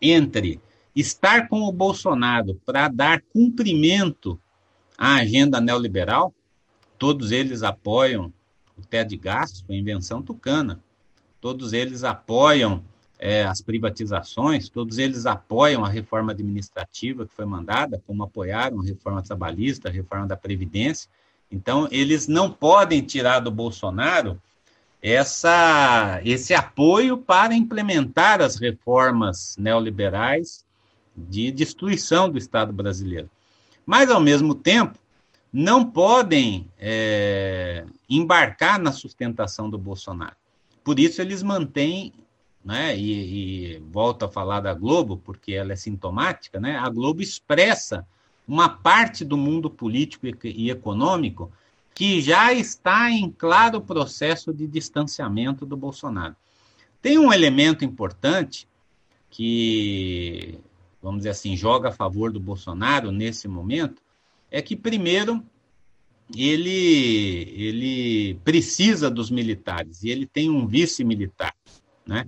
entre estar com o Bolsonaro para dar cumprimento à agenda neoliberal, todos eles apoiam o teto de gastos, a invenção tucana, todos eles apoiam é, as privatizações, todos eles apoiam a reforma administrativa que foi mandada, como apoiaram a reforma trabalhista, a reforma da Previdência. Então, eles não podem tirar do Bolsonaro essa, esse apoio para implementar as reformas neoliberais de destruição do Estado brasileiro. Mas, ao mesmo tempo, não podem é, embarcar na sustentação do Bolsonaro. Por isso, eles mantêm né, e, e volto a falar da Globo, porque ela é sintomática, né, a Globo expressa uma parte do mundo político e econômico que já está em claro processo de distanciamento do Bolsonaro. Tem um elemento importante que, vamos dizer assim, joga a favor do Bolsonaro nesse momento, é que, primeiro, ele, ele precisa dos militares e ele tem um vice militar, né?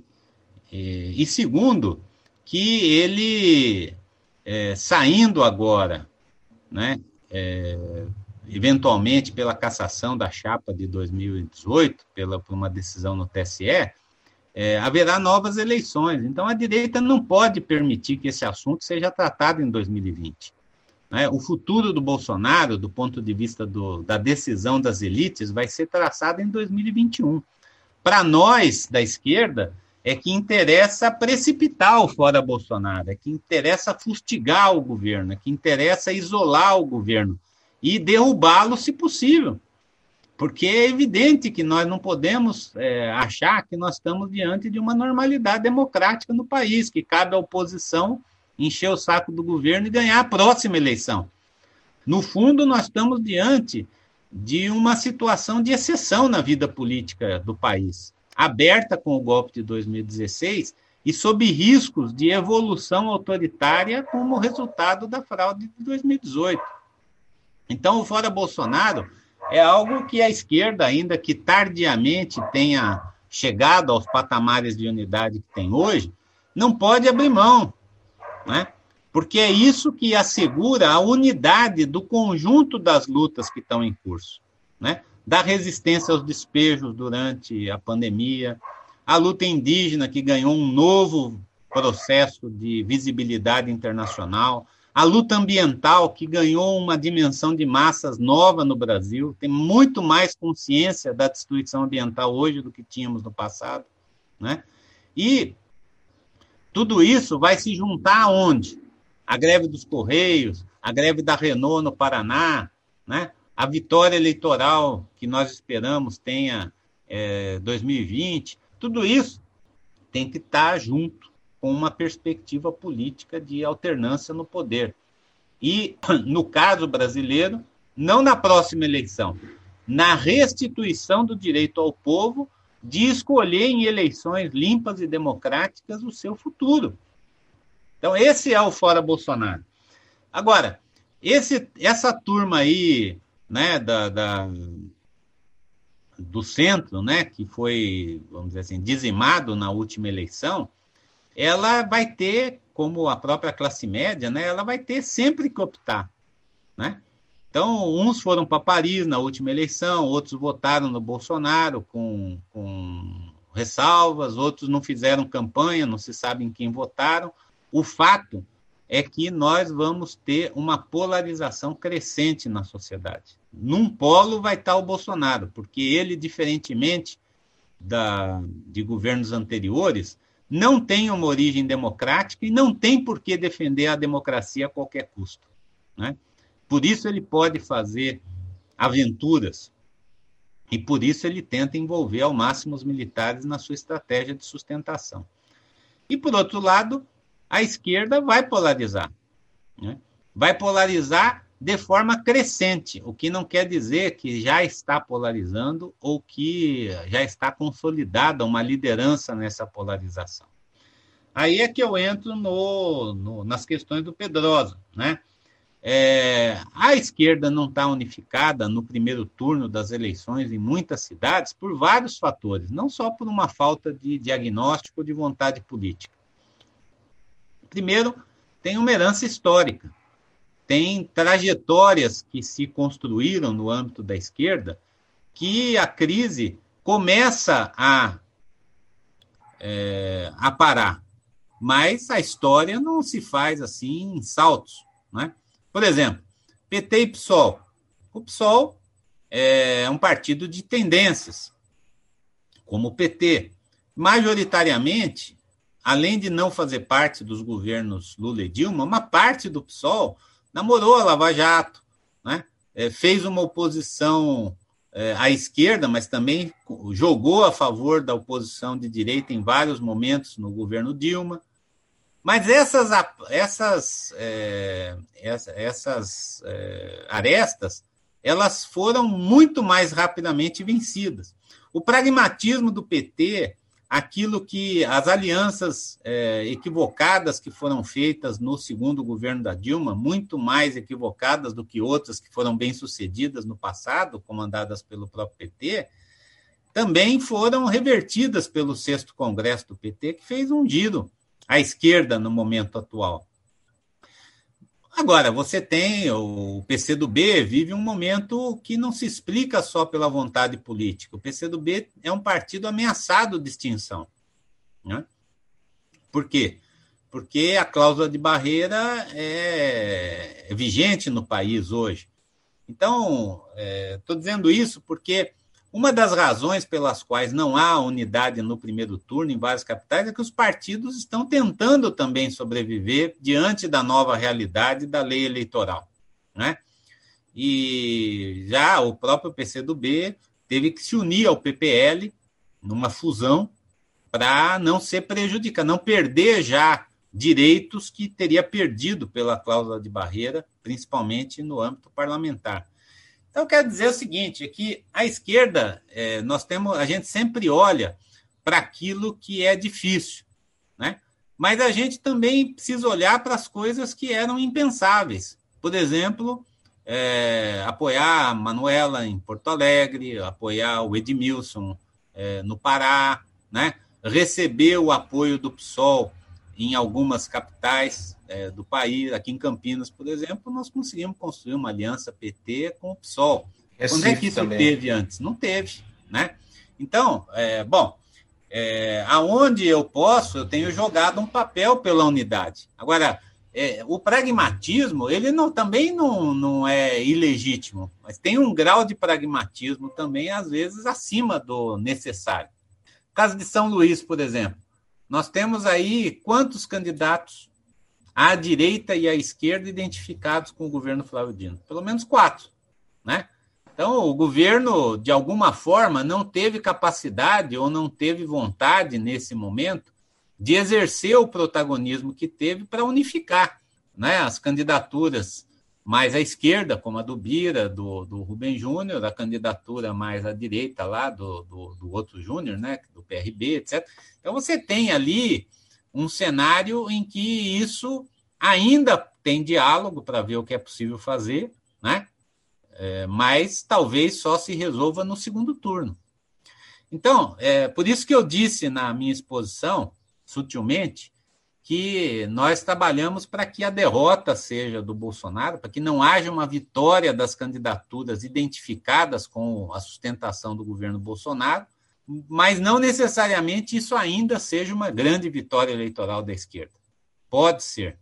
É, e segundo, que ele, é, saindo agora, né, é, eventualmente pela cassação da chapa de 2018, pela, por uma decisão no TSE, é, haverá novas eleições. Então, a direita não pode permitir que esse assunto seja tratado em 2020. Né? O futuro do Bolsonaro, do ponto de vista do, da decisão das elites, vai ser traçado em 2021. Para nós, da esquerda, é que interessa precipitar o fora Bolsonaro, é que interessa fustigar o governo, é que interessa isolar o governo e derrubá-lo se possível. Porque é evidente que nós não podemos é, achar que nós estamos diante de uma normalidade democrática no país, que cabe à oposição encher o saco do governo e ganhar a próxima eleição. No fundo, nós estamos diante de uma situação de exceção na vida política do país, aberta com o golpe de 2016 e sob riscos de evolução autoritária como resultado da fraude de 2018. Então, o Fora Bolsonaro é algo que a esquerda, ainda que tardiamente tenha chegado aos patamares de unidade que tem hoje, não pode abrir mão né? porque é isso que assegura a unidade do conjunto das lutas que estão em curso, né? da resistência aos despejos durante a pandemia, a luta indígena, que ganhou um novo processo de visibilidade internacional, a luta ambiental, que ganhou uma dimensão de massas nova no Brasil, tem muito mais consciência da destruição ambiental hoje do que tínhamos no passado. Né? E tudo isso vai se juntar aonde? A greve dos Correios, a greve da Renault no Paraná, né? a vitória eleitoral que nós esperamos tenha é, 2020, tudo isso tem que estar junto com uma perspectiva política de alternância no poder. E, no caso brasileiro, não na próxima eleição, na restituição do direito ao povo de escolher em eleições limpas e democráticas o seu futuro. Então, esse é o Fora Bolsonaro. Agora, esse, essa turma aí, né, da, da, do centro, né, que foi, vamos dizer assim, dizimado na última eleição, ela vai ter, como a própria classe média, né, ela vai ter sempre que optar, né? Então, uns foram para Paris na última eleição, outros votaram no Bolsonaro com, com ressalvas, outros não fizeram campanha, não se sabe em quem votaram. O fato é que nós vamos ter uma polarização crescente na sociedade. Num polo vai estar o Bolsonaro, porque ele, diferentemente da, de governos anteriores, não tem uma origem democrática e não tem por que defender a democracia a qualquer custo. Né? Por isso ele pode fazer aventuras e por isso ele tenta envolver ao máximo os militares na sua estratégia de sustentação. E por outro lado, a esquerda vai polarizar. Né? Vai polarizar de forma crescente, o que não quer dizer que já está polarizando ou que já está consolidada uma liderança nessa polarização. Aí é que eu entro no, no nas questões do Pedrosa, né? É, a esquerda não está unificada no primeiro turno das eleições em muitas cidades por vários fatores, não só por uma falta de diagnóstico de vontade política. Primeiro, tem uma herança histórica, tem trajetórias que se construíram no âmbito da esquerda que a crise começa a, é, a parar, mas a história não se faz assim em saltos, né? Por exemplo, PT e PSOL. O PSOL é um partido de tendências, como o PT. Majoritariamente, além de não fazer parte dos governos Lula e Dilma, uma parte do PSOL namorou a Lava Jato, né? É, fez uma oposição é, à esquerda, mas também jogou a favor da oposição de direita em vários momentos no governo Dilma. Mas essas, essas, é, essas é, arestas, elas foram muito mais rapidamente vencidas. O pragmatismo do PT, aquilo que as alianças é, equivocadas que foram feitas no segundo governo da Dilma, muito mais equivocadas do que outras que foram bem sucedidas no passado, comandadas pelo próprio PT, também foram revertidas pelo sexto congresso do PT, que fez um giro à esquerda no momento atual. Agora, você tem o PCdoB vive um momento que não se explica só pela vontade política. O PCdoB é um partido ameaçado de extinção. Né? Por quê? porque a cláusula de barreira é, vigente no país hoje. Então, estou é, dizendo isso porque uma das razões pelas quais não há unidade no primeiro turno em várias capitais é que os partidos estão tentando também sobreviver diante da nova realidade da lei eleitoral. Né? E já o próprio PCdoB teve que se unir ao PPL numa fusão para não ser prejudicado, não perder já direitos que teria perdido pela cláusula de barreira, principalmente no âmbito parlamentar. Então, quero dizer o seguinte: é que a esquerda, é, nós temos, a gente sempre olha para aquilo que é difícil, né? Mas a gente também precisa olhar para as coisas que eram impensáveis. Por exemplo, é, apoiar a Manuela em Porto Alegre, apoiar o Edmilson é, no Pará, né? receber o apoio do PSOL em algumas capitais é, do país, aqui em Campinas, por exemplo, nós conseguimos construir uma aliança PT com o PSOL. Recife Quando é que isso também. teve antes? Não teve, né? Então, é, bom, é, aonde eu posso, eu tenho jogado um papel pela unidade. Agora, é, o pragmatismo, ele não, também não, não é ilegítimo, mas tem um grau de pragmatismo também, às vezes, acima do necessário. caso de São Luís, por exemplo, nós temos aí quantos candidatos à direita e à esquerda identificados com o governo Flávio Dino? Pelo menos quatro, né? Então, o governo, de alguma forma, não teve capacidade ou não teve vontade, nesse momento, de exercer o protagonismo que teve para unificar né, as candidaturas mais à esquerda, como a do Bira, do, do Rubem Júnior, a candidatura mais à direita lá do, do, do outro Júnior, né, do PRB, etc. Então você tem ali um cenário em que isso ainda tem diálogo para ver o que é possível fazer, né? É, mas talvez só se resolva no segundo turno. Então, é por isso que eu disse na minha exposição, sutilmente, que nós trabalhamos para que a derrota seja do Bolsonaro, para que não haja uma vitória das candidaturas identificadas com a sustentação do governo Bolsonaro, mas não necessariamente isso ainda seja uma grande vitória eleitoral da esquerda. Pode ser,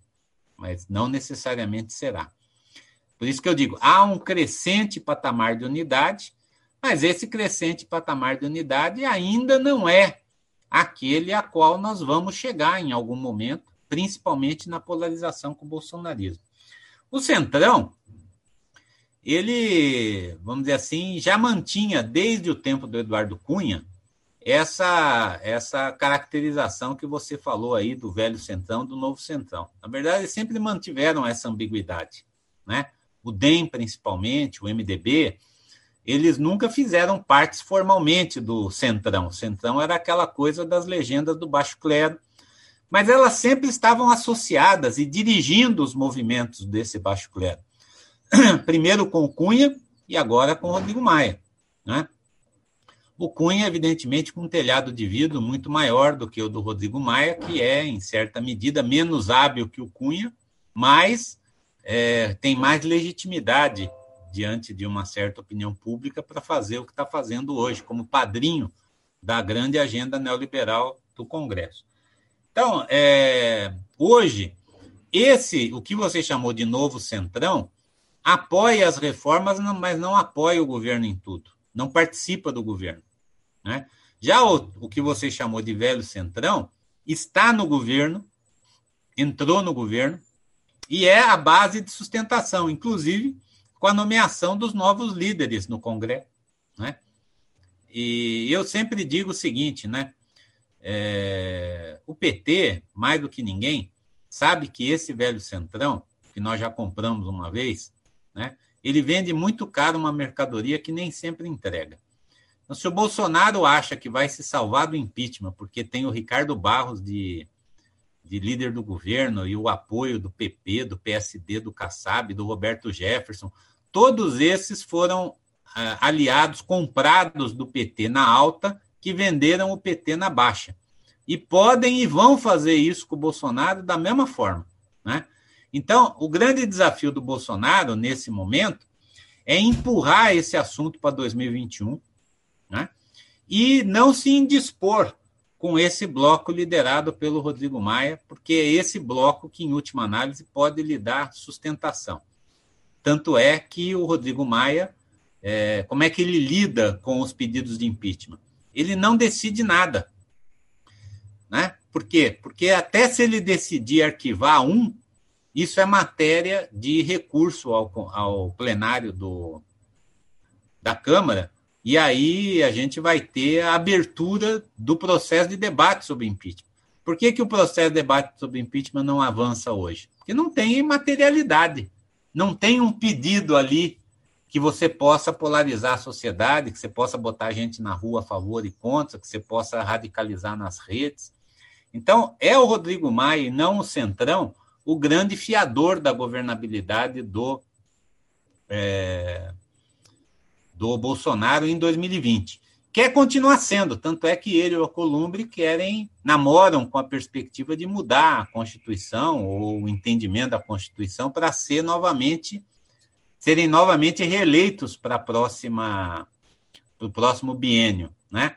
mas não necessariamente será. Por isso que eu digo, há um crescente patamar de unidade, mas esse crescente patamar de unidade ainda não é aquele a qual nós vamos chegar em algum momento, principalmente na polarização com o bolsonarismo. O Centrão, ele, vamos dizer assim, já mantinha desde o tempo do Eduardo Cunha essa essa caracterização que você falou aí do velho Centrão, do novo Centrão. Na verdade, eles sempre mantiveram essa ambiguidade, né? O DEM, principalmente, o MDB, eles nunca fizeram partes formalmente do Centrão. O Centrão era aquela coisa das legendas do baixo clero, mas elas sempre estavam associadas e dirigindo os movimentos desse baixo clero. Primeiro com Cunha e agora com Rodrigo Maia. Né? O Cunha, evidentemente, com um telhado de vidro muito maior do que o do Rodrigo Maia, que é, em certa medida, menos hábil que o Cunha, mas é, tem mais legitimidade diante de uma certa opinião pública para fazer o que está fazendo hoje, como padrinho da grande agenda neoliberal do Congresso. Então, é, hoje, esse, o que você chamou de novo centrão, apoia as reformas, mas não apoia o governo em tudo, não participa do governo. Né? Já o, o que você chamou de velho centrão está no governo, entrou no governo, e é a base de sustentação, inclusive com a nomeação dos novos líderes no Congresso. Né? E eu sempre digo o seguinte, né? É, o PT, mais do que ninguém, sabe que esse velho centrão, que nós já compramos uma vez, né? ele vende muito caro uma mercadoria que nem sempre entrega. Então, se o Bolsonaro acha que vai se salvar do impeachment, porque tem o Ricardo Barros de, de líder do governo e o apoio do PP, do PSD, do Kassab, do Roberto Jefferson, todos esses foram uh, aliados comprados do PT na alta que venderam o PT na baixa. E podem e vão fazer isso com o Bolsonaro da mesma forma. Né? Então, o grande desafio do Bolsonaro nesse momento é empurrar esse assunto para 2021 né? e não se indispor com esse bloco liderado pelo Rodrigo Maia, porque é esse bloco que, em última análise, pode lhe dar sustentação. Tanto é que o Rodrigo Maia, é, como é que ele lida com os pedidos de impeachment? Ele não decide nada. Né? Por quê? Porque até se ele decidir arquivar um, isso é matéria de recurso ao, ao plenário do, da Câmara, e aí a gente vai ter a abertura do processo de debate sobre impeachment. Por que, que o processo de debate sobre impeachment não avança hoje? Porque não tem materialidade, não tem um pedido ali que você possa polarizar a sociedade, que você possa botar gente na rua a favor e contra, que você possa radicalizar nas redes. Então, é o Rodrigo Maia e não o Centrão o grande fiador da governabilidade do, é, do Bolsonaro em 2020. Quer continuar sendo, tanto é que ele e o Columbre querem, namoram com a perspectiva de mudar a Constituição ou o entendimento da Constituição para ser novamente serem novamente reeleitos para a próxima para o próximo biênio, né?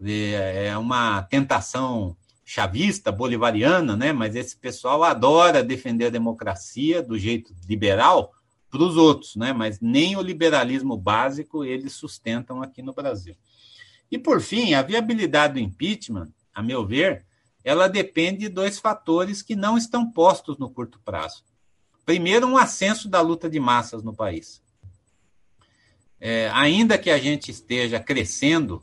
É uma tentação chavista, bolivariana, né? Mas esse pessoal adora defender a democracia do jeito liberal, para os outros, né? mas nem o liberalismo básico eles sustentam aqui no Brasil. E, por fim, a viabilidade do impeachment, a meu ver, ela depende de dois fatores que não estão postos no curto prazo. Primeiro, um ascenso da luta de massas no país. É, ainda que a gente esteja crescendo,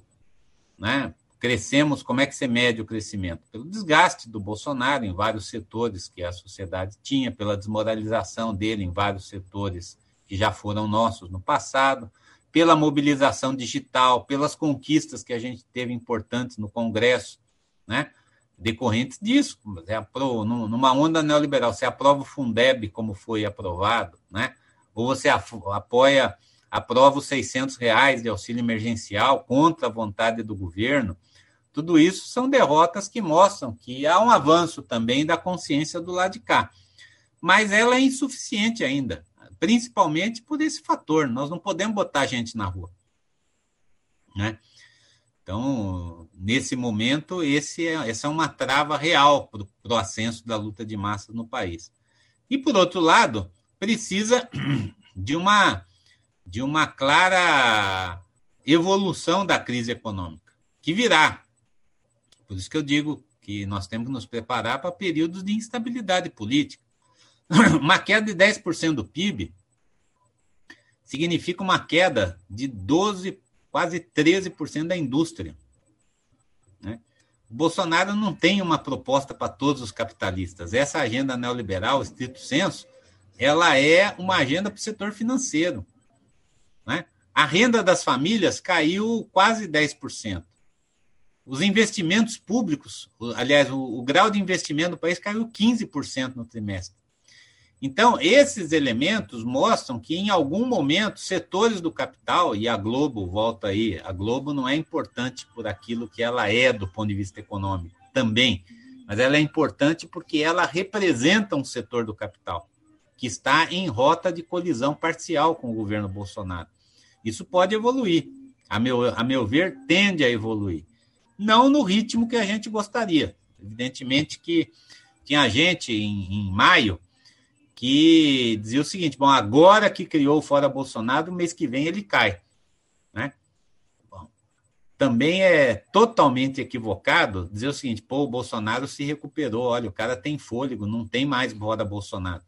né, crescemos, como é que se mede o crescimento? Pelo desgaste do Bolsonaro em vários setores que a sociedade tinha, pela desmoralização dele em vários setores que já foram nossos no passado, pela mobilização digital, pelas conquistas que a gente teve importantes no Congresso, né? decorrentes disso. Numa onda neoliberal, você aprova o Fundeb como foi aprovado, né? ou você apoia, aprova os 600 reais de auxílio emergencial contra a vontade do governo, tudo isso são derrotas que mostram que há um avanço também da consciência do lado de cá. Mas ela é insuficiente ainda, principalmente por esse fator. Nós não podemos botar gente na rua. Né? Então, nesse momento, esse é, essa é uma trava real para o ascenso da luta de massas no país. E, por outro lado, precisa de uma, de uma clara evolução da crise econômica, que virá. Por isso que eu digo que nós temos que nos preparar para períodos de instabilidade política. Uma queda de 10% do PIB significa uma queda de 12, quase 13% da indústria. Né? Bolsonaro não tem uma proposta para todos os capitalistas. Essa agenda neoliberal, estrito senso, ela é uma agenda para o setor financeiro. A renda das famílias caiu quase 10%. Os investimentos públicos, aliás, o, o grau de investimento do país caiu 15% no trimestre. Então, esses elementos mostram que, em algum momento, setores do capital, e a Globo, volta aí, a Globo não é importante por aquilo que ela é do ponto de vista econômico, também, mas ela é importante porque ela representa um setor do capital que está em rota de colisão parcial com o governo Bolsonaro. Isso pode evoluir. A meu, a meu ver, tende a evoluir não no ritmo que a gente gostaria. Evidentemente que tinha gente em, em maio que dizia o seguinte: bom, agora que criou o Fora Bolsonaro, mês que vem ele cai. Né? Bom, também é totalmente equivocado dizer o seguinte: pô, o Bolsonaro se recuperou, olha, o cara tem fôlego, não tem mais Fora Bolsonaro.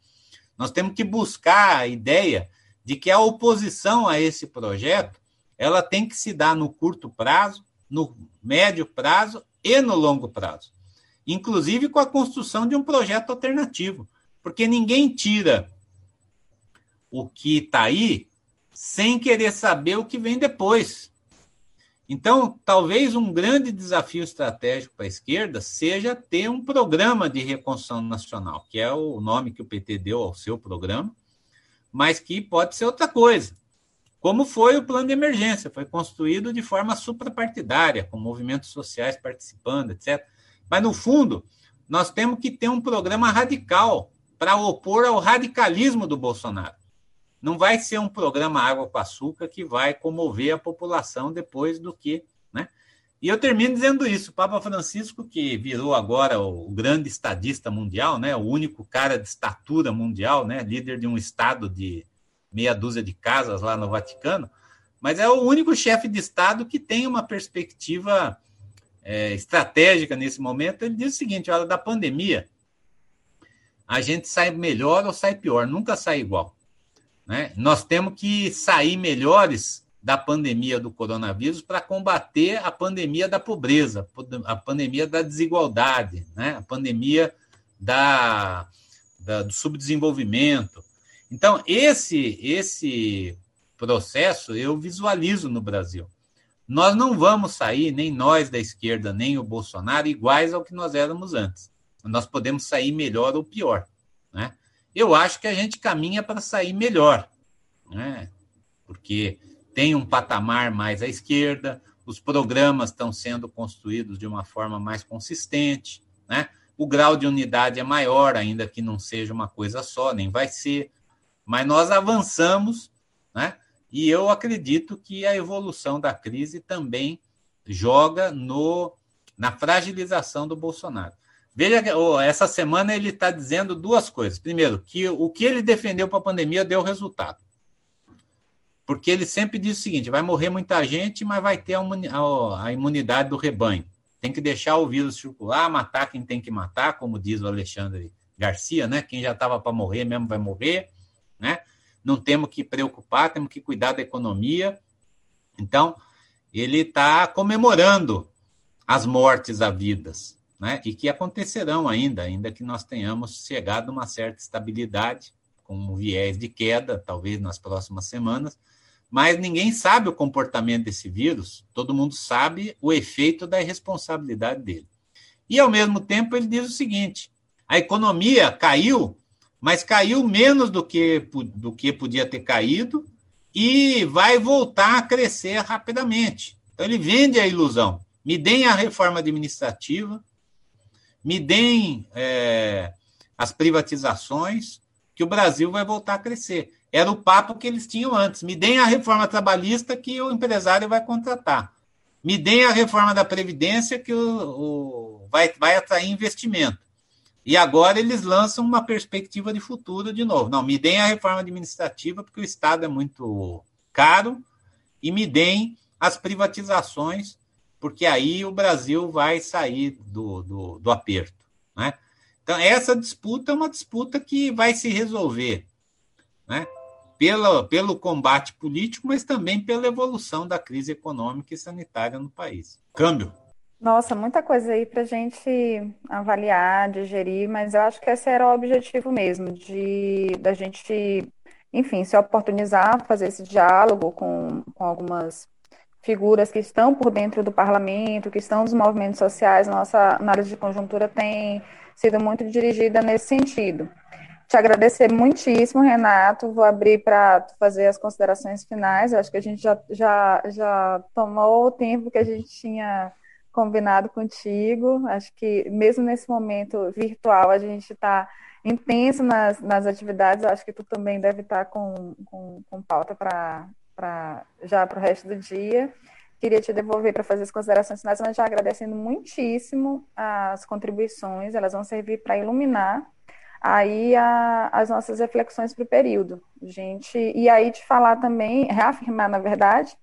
Nós temos que buscar a ideia de que a oposição a esse projeto ela tem que se dar no curto prazo, no médio prazo e no longo prazo, inclusive com a construção de um projeto alternativo, porque ninguém tira o que está aí sem querer saber o que vem depois. Então, talvez um grande desafio estratégico para a esquerda seja ter um programa de reconstrução nacional, que é o nome que o PT deu ao seu programa, mas que pode ser outra coisa como foi o plano de emergência, foi construído de forma suprapartidária, com movimentos sociais participando, etc. Mas, no fundo, nós temos que ter um programa radical para opor ao radicalismo do Bolsonaro. Não vai ser um programa água com açúcar que vai comover a população depois do que. E eu termino dizendo isso: o Papa Francisco, que virou agora o grande estadista mundial, né, o único cara de estatura mundial, né, líder de um estado de meia dúzia de casas lá no Vaticano, mas é o único chefe de Estado que tem uma perspectiva é, estratégica nesse momento. Ele diz o seguinte: olha, da pandemia, a gente sai melhor ou sai pior, nunca sai igual. Né? Nós temos que sair melhores da pandemia do coronavírus para combater a pandemia da pobreza, a pandemia da desigualdade, né? a pandemia da, da, do subdesenvolvimento. Então, esse, esse processo eu visualizo no Brasil. Nós não vamos sair, nem nós da esquerda, nem o Bolsonaro, iguais ao que nós éramos antes. Nós podemos sair melhor ou pior. Né? Eu acho que a gente caminha para sair melhor, né? porque tem um patamar mais à esquerda, os programas estão sendo construídos de uma forma mais consistente, né? O grau de unidade é maior, ainda que não seja uma coisa só, nem vai ser, mas nós avançamos, né? E eu acredito que a evolução da crise também joga no na fragilização do Bolsonaro. Veja que oh, essa semana ele está dizendo duas coisas. Primeiro, que o que ele defendeu para a pandemia deu resultado porque ele sempre diz o seguinte: vai morrer muita gente, mas vai ter a imunidade do rebanho. Tem que deixar o vírus circular, matar quem tem que matar, como diz o Alexandre Garcia, né? Quem já estava para morrer mesmo vai morrer, né? Não temos que preocupar, temos que cuidar da economia. Então, ele está comemorando as mortes havidas, né? E que acontecerão ainda, ainda que nós tenhamos chegado a uma certa estabilidade, com um viés de queda, talvez nas próximas semanas, mas ninguém sabe o comportamento desse vírus, todo mundo sabe o efeito da irresponsabilidade dele. E, ao mesmo tempo, ele diz o seguinte: a economia caiu, mas caiu menos do que, do que podia ter caído e vai voltar a crescer rapidamente. Então, ele vende a ilusão. Me deem a reforma administrativa, me deem é, as privatizações, que o Brasil vai voltar a crescer. Era o papo que eles tinham antes. Me deem a reforma trabalhista que o empresário vai contratar. Me deem a reforma da Previdência que o, o vai, vai atrair investimento. E agora eles lançam uma perspectiva de futuro de novo. Não, me deem a reforma administrativa, porque o Estado é muito caro, e me deem as privatizações, porque aí o Brasil vai sair do, do, do aperto. Né? Então, essa disputa é uma disputa que vai se resolver. Né? Pela, pelo combate político, mas também pela evolução da crise econômica e sanitária no país. Câmbio. Nossa, muita coisa aí para a gente avaliar, digerir, mas eu acho que esse era o objetivo mesmo, de da gente, enfim, se oportunizar, fazer esse diálogo com, com algumas figuras que estão por dentro do parlamento, que estão nos movimentos sociais. Nossa análise de conjuntura tem sido muito dirigida nesse sentido. Te agradecer muitíssimo, Renato. Vou abrir para fazer as considerações finais. Eu acho que a gente já, já, já tomou o tempo que a gente tinha combinado contigo. Acho que mesmo nesse momento virtual a gente está intenso nas, nas atividades. Eu acho que tu também deve estar tá com, com, com pauta para já para o resto do dia. Queria te devolver para fazer as considerações finais, mas já agradecendo muitíssimo as contribuições. Elas vão servir para iluminar aí a, as nossas reflexões para o período. Gente, e aí de falar também, reafirmar, na verdade,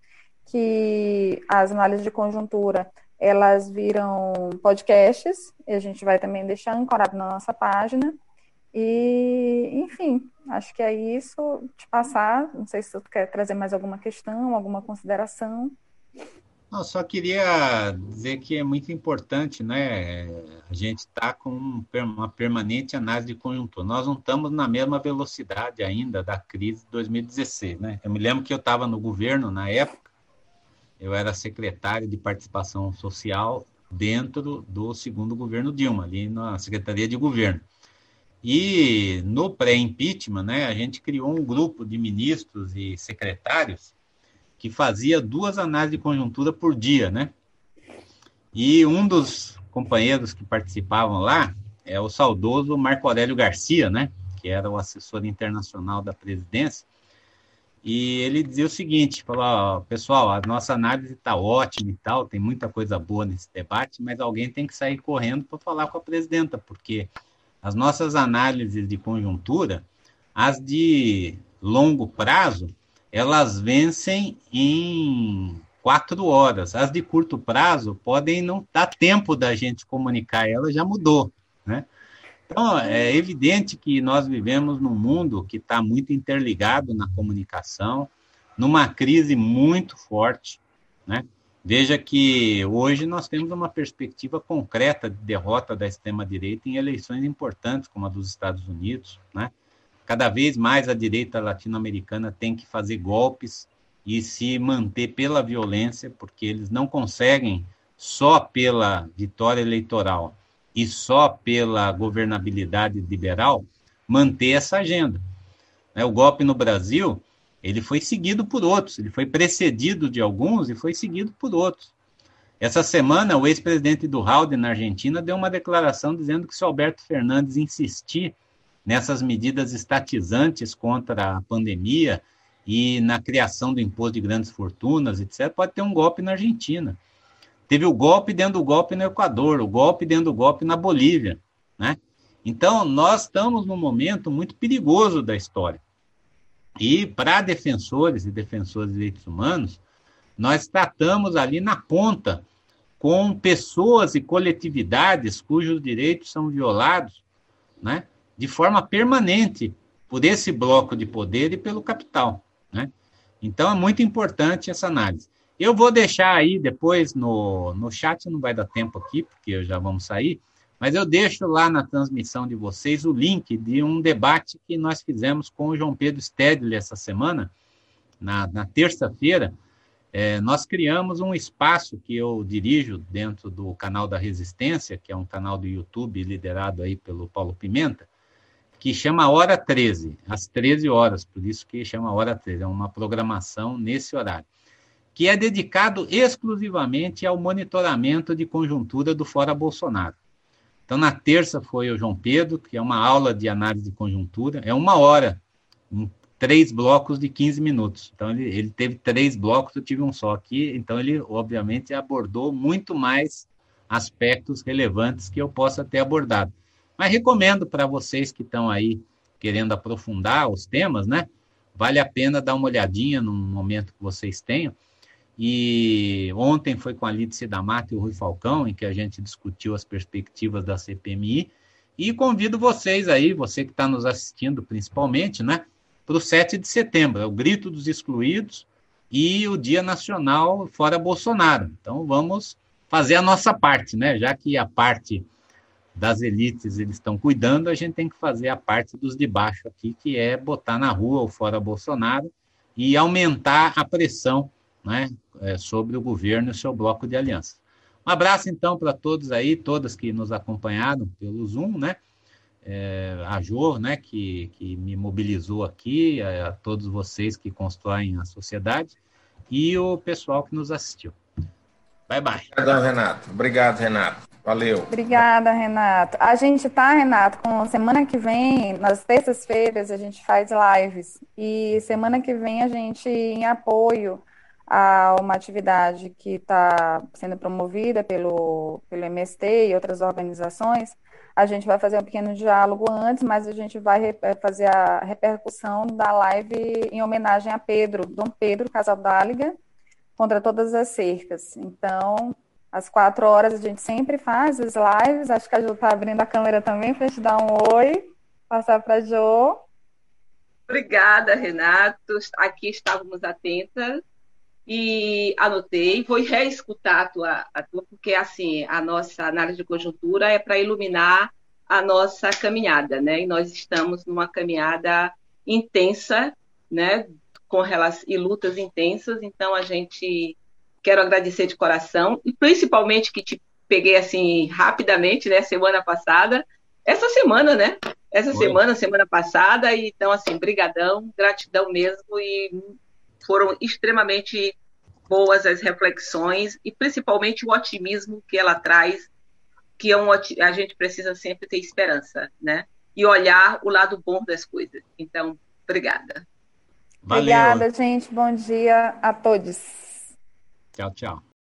que as análises de conjuntura elas viram podcasts, e a gente vai também deixar ancorado na nossa página. E, enfim, acho que é isso. Te passar, não sei se você quer trazer mais alguma questão, alguma consideração. Só queria dizer que é muito importante, né? A gente está com uma permanente análise de conjuntura. Nós não estamos na mesma velocidade ainda da crise de 2016, né? Eu me lembro que eu estava no governo na época, eu era secretário de participação social dentro do segundo governo Dilma, ali na Secretaria de Governo. E no pré-impeachment, né, a gente criou um grupo de ministros e secretários que fazia duas análises de conjuntura por dia, né? E um dos companheiros que participavam lá é o saudoso Marco Aurélio Garcia, né? Que era o assessor internacional da presidência. e ele dizia o seguinte, falou, pessoal, a nossa análise está ótima e tal, tem muita coisa boa nesse debate, mas alguém tem que sair correndo para falar com a presidenta, porque as nossas análises de conjuntura, as de longo prazo, elas vencem em quatro horas. As de curto prazo podem não dar tempo da gente comunicar, ela já mudou, né? Então, é evidente que nós vivemos num mundo que está muito interligado na comunicação, numa crise muito forte, né? Veja que hoje nós temos uma perspectiva concreta de derrota da extrema-direita em eleições importantes, como a dos Estados Unidos, né? Cada vez mais a direita latino-americana tem que fazer golpes e se manter pela violência, porque eles não conseguem só pela vitória eleitoral e só pela governabilidade liberal manter essa agenda. Né, o golpe no Brasil, ele foi seguido por outros, ele foi precedido de alguns e foi seguido por outros. Essa semana, o ex-presidente do Halde na Argentina deu uma declaração dizendo que se Alberto Fernandes insistir nessas medidas estatizantes contra a pandemia e na criação do imposto de grandes fortunas, etc., pode ter um golpe na Argentina. Teve o golpe dentro do golpe no Equador, o golpe dentro do golpe na Bolívia, né? Então, nós estamos num momento muito perigoso da história. E para defensores e defensores de direitos humanos, nós tratamos ali na ponta com pessoas e coletividades cujos direitos são violados, né, de forma permanente por esse bloco de poder e pelo capital, né? Então é muito importante essa análise. Eu vou deixar aí depois no, no chat, não vai dar tempo aqui, porque já vamos sair, mas eu deixo lá na transmissão de vocês o link de um debate que nós fizemos com o João Pedro Stedley essa semana, na, na terça-feira. É, nós criamos um espaço que eu dirijo dentro do canal da Resistência, que é um canal do YouTube liderado aí pelo Paulo Pimenta, que chama Hora 13, às 13 horas, por isso que chama Hora 13, é uma programação nesse horário que é dedicado exclusivamente ao monitoramento de conjuntura do Fora Bolsonaro. Então, na terça foi o João Pedro, que é uma aula de análise de conjuntura, é uma hora, em três blocos de 15 minutos. Então, ele, ele teve três blocos, eu tive um só aqui, então ele, obviamente, abordou muito mais aspectos relevantes que eu possa ter abordado. Mas recomendo para vocês que estão aí querendo aprofundar os temas, né? Vale a pena dar uma olhadinha num momento que vocês tenham. E ontem foi com a Lídice da Mata e o Rui Falcão, em que a gente discutiu as perspectivas da CPMI. E convido vocês aí, você que está nos assistindo principalmente, né, para o 7 de setembro, é o Grito dos Excluídos e o Dia Nacional Fora Bolsonaro. Então vamos fazer a nossa parte, né? Já que a parte das elites eles estão cuidando, a gente tem que fazer a parte dos de baixo aqui, que é botar na rua o Fora Bolsonaro e aumentar a pressão né, é, sobre o governo e seu bloco de aliança. Um abraço, então, para todos aí, todas que nos acompanharam pelo Zoom, né? É, a Jor, né, que, que me mobilizou aqui, a, a, todos vocês que constroem a sociedade e o pessoal que nos assistiu. Bye, bye. Obrigado, Renato. Obrigado, Renato. Valeu. Obrigada, Renato. A gente tá, Renato, com semana que vem, nas terças-feiras, a gente faz lives. E semana que vem a gente, em apoio a uma atividade que está sendo promovida pelo, pelo MST e outras organizações, a gente vai fazer um pequeno diálogo antes, mas a gente vai eh, fazer a repercussão da live em homenagem a Pedro, Dom Pedro Casaldáliga, contra todas as cercas. Então, às quatro horas a gente sempre faz as lives, acho que a Jo está abrindo a câmera também para te dar um oi, passar para a Jo. Obrigada, Renato. Aqui estávamos atentas e anotei, vou reescutar a tua, a tua, porque assim, a nossa análise de conjuntura é para iluminar a nossa caminhada, né? E nós estamos numa caminhada intensa, né? Com relação, e lutas intensas, então a gente quero agradecer de coração e principalmente que te peguei assim rapidamente, né? Semana passada, essa semana, né? Essa Oi. semana, semana passada, e, então assim, brigadão, gratidão mesmo e foram extremamente boas as reflexões e principalmente o otimismo que ela traz, que é um, a gente precisa sempre ter esperança, né? E olhar o lado bom das coisas. Então, obrigada. Valeu. Obrigada, gente. Bom dia a todos. Tchau, tchau.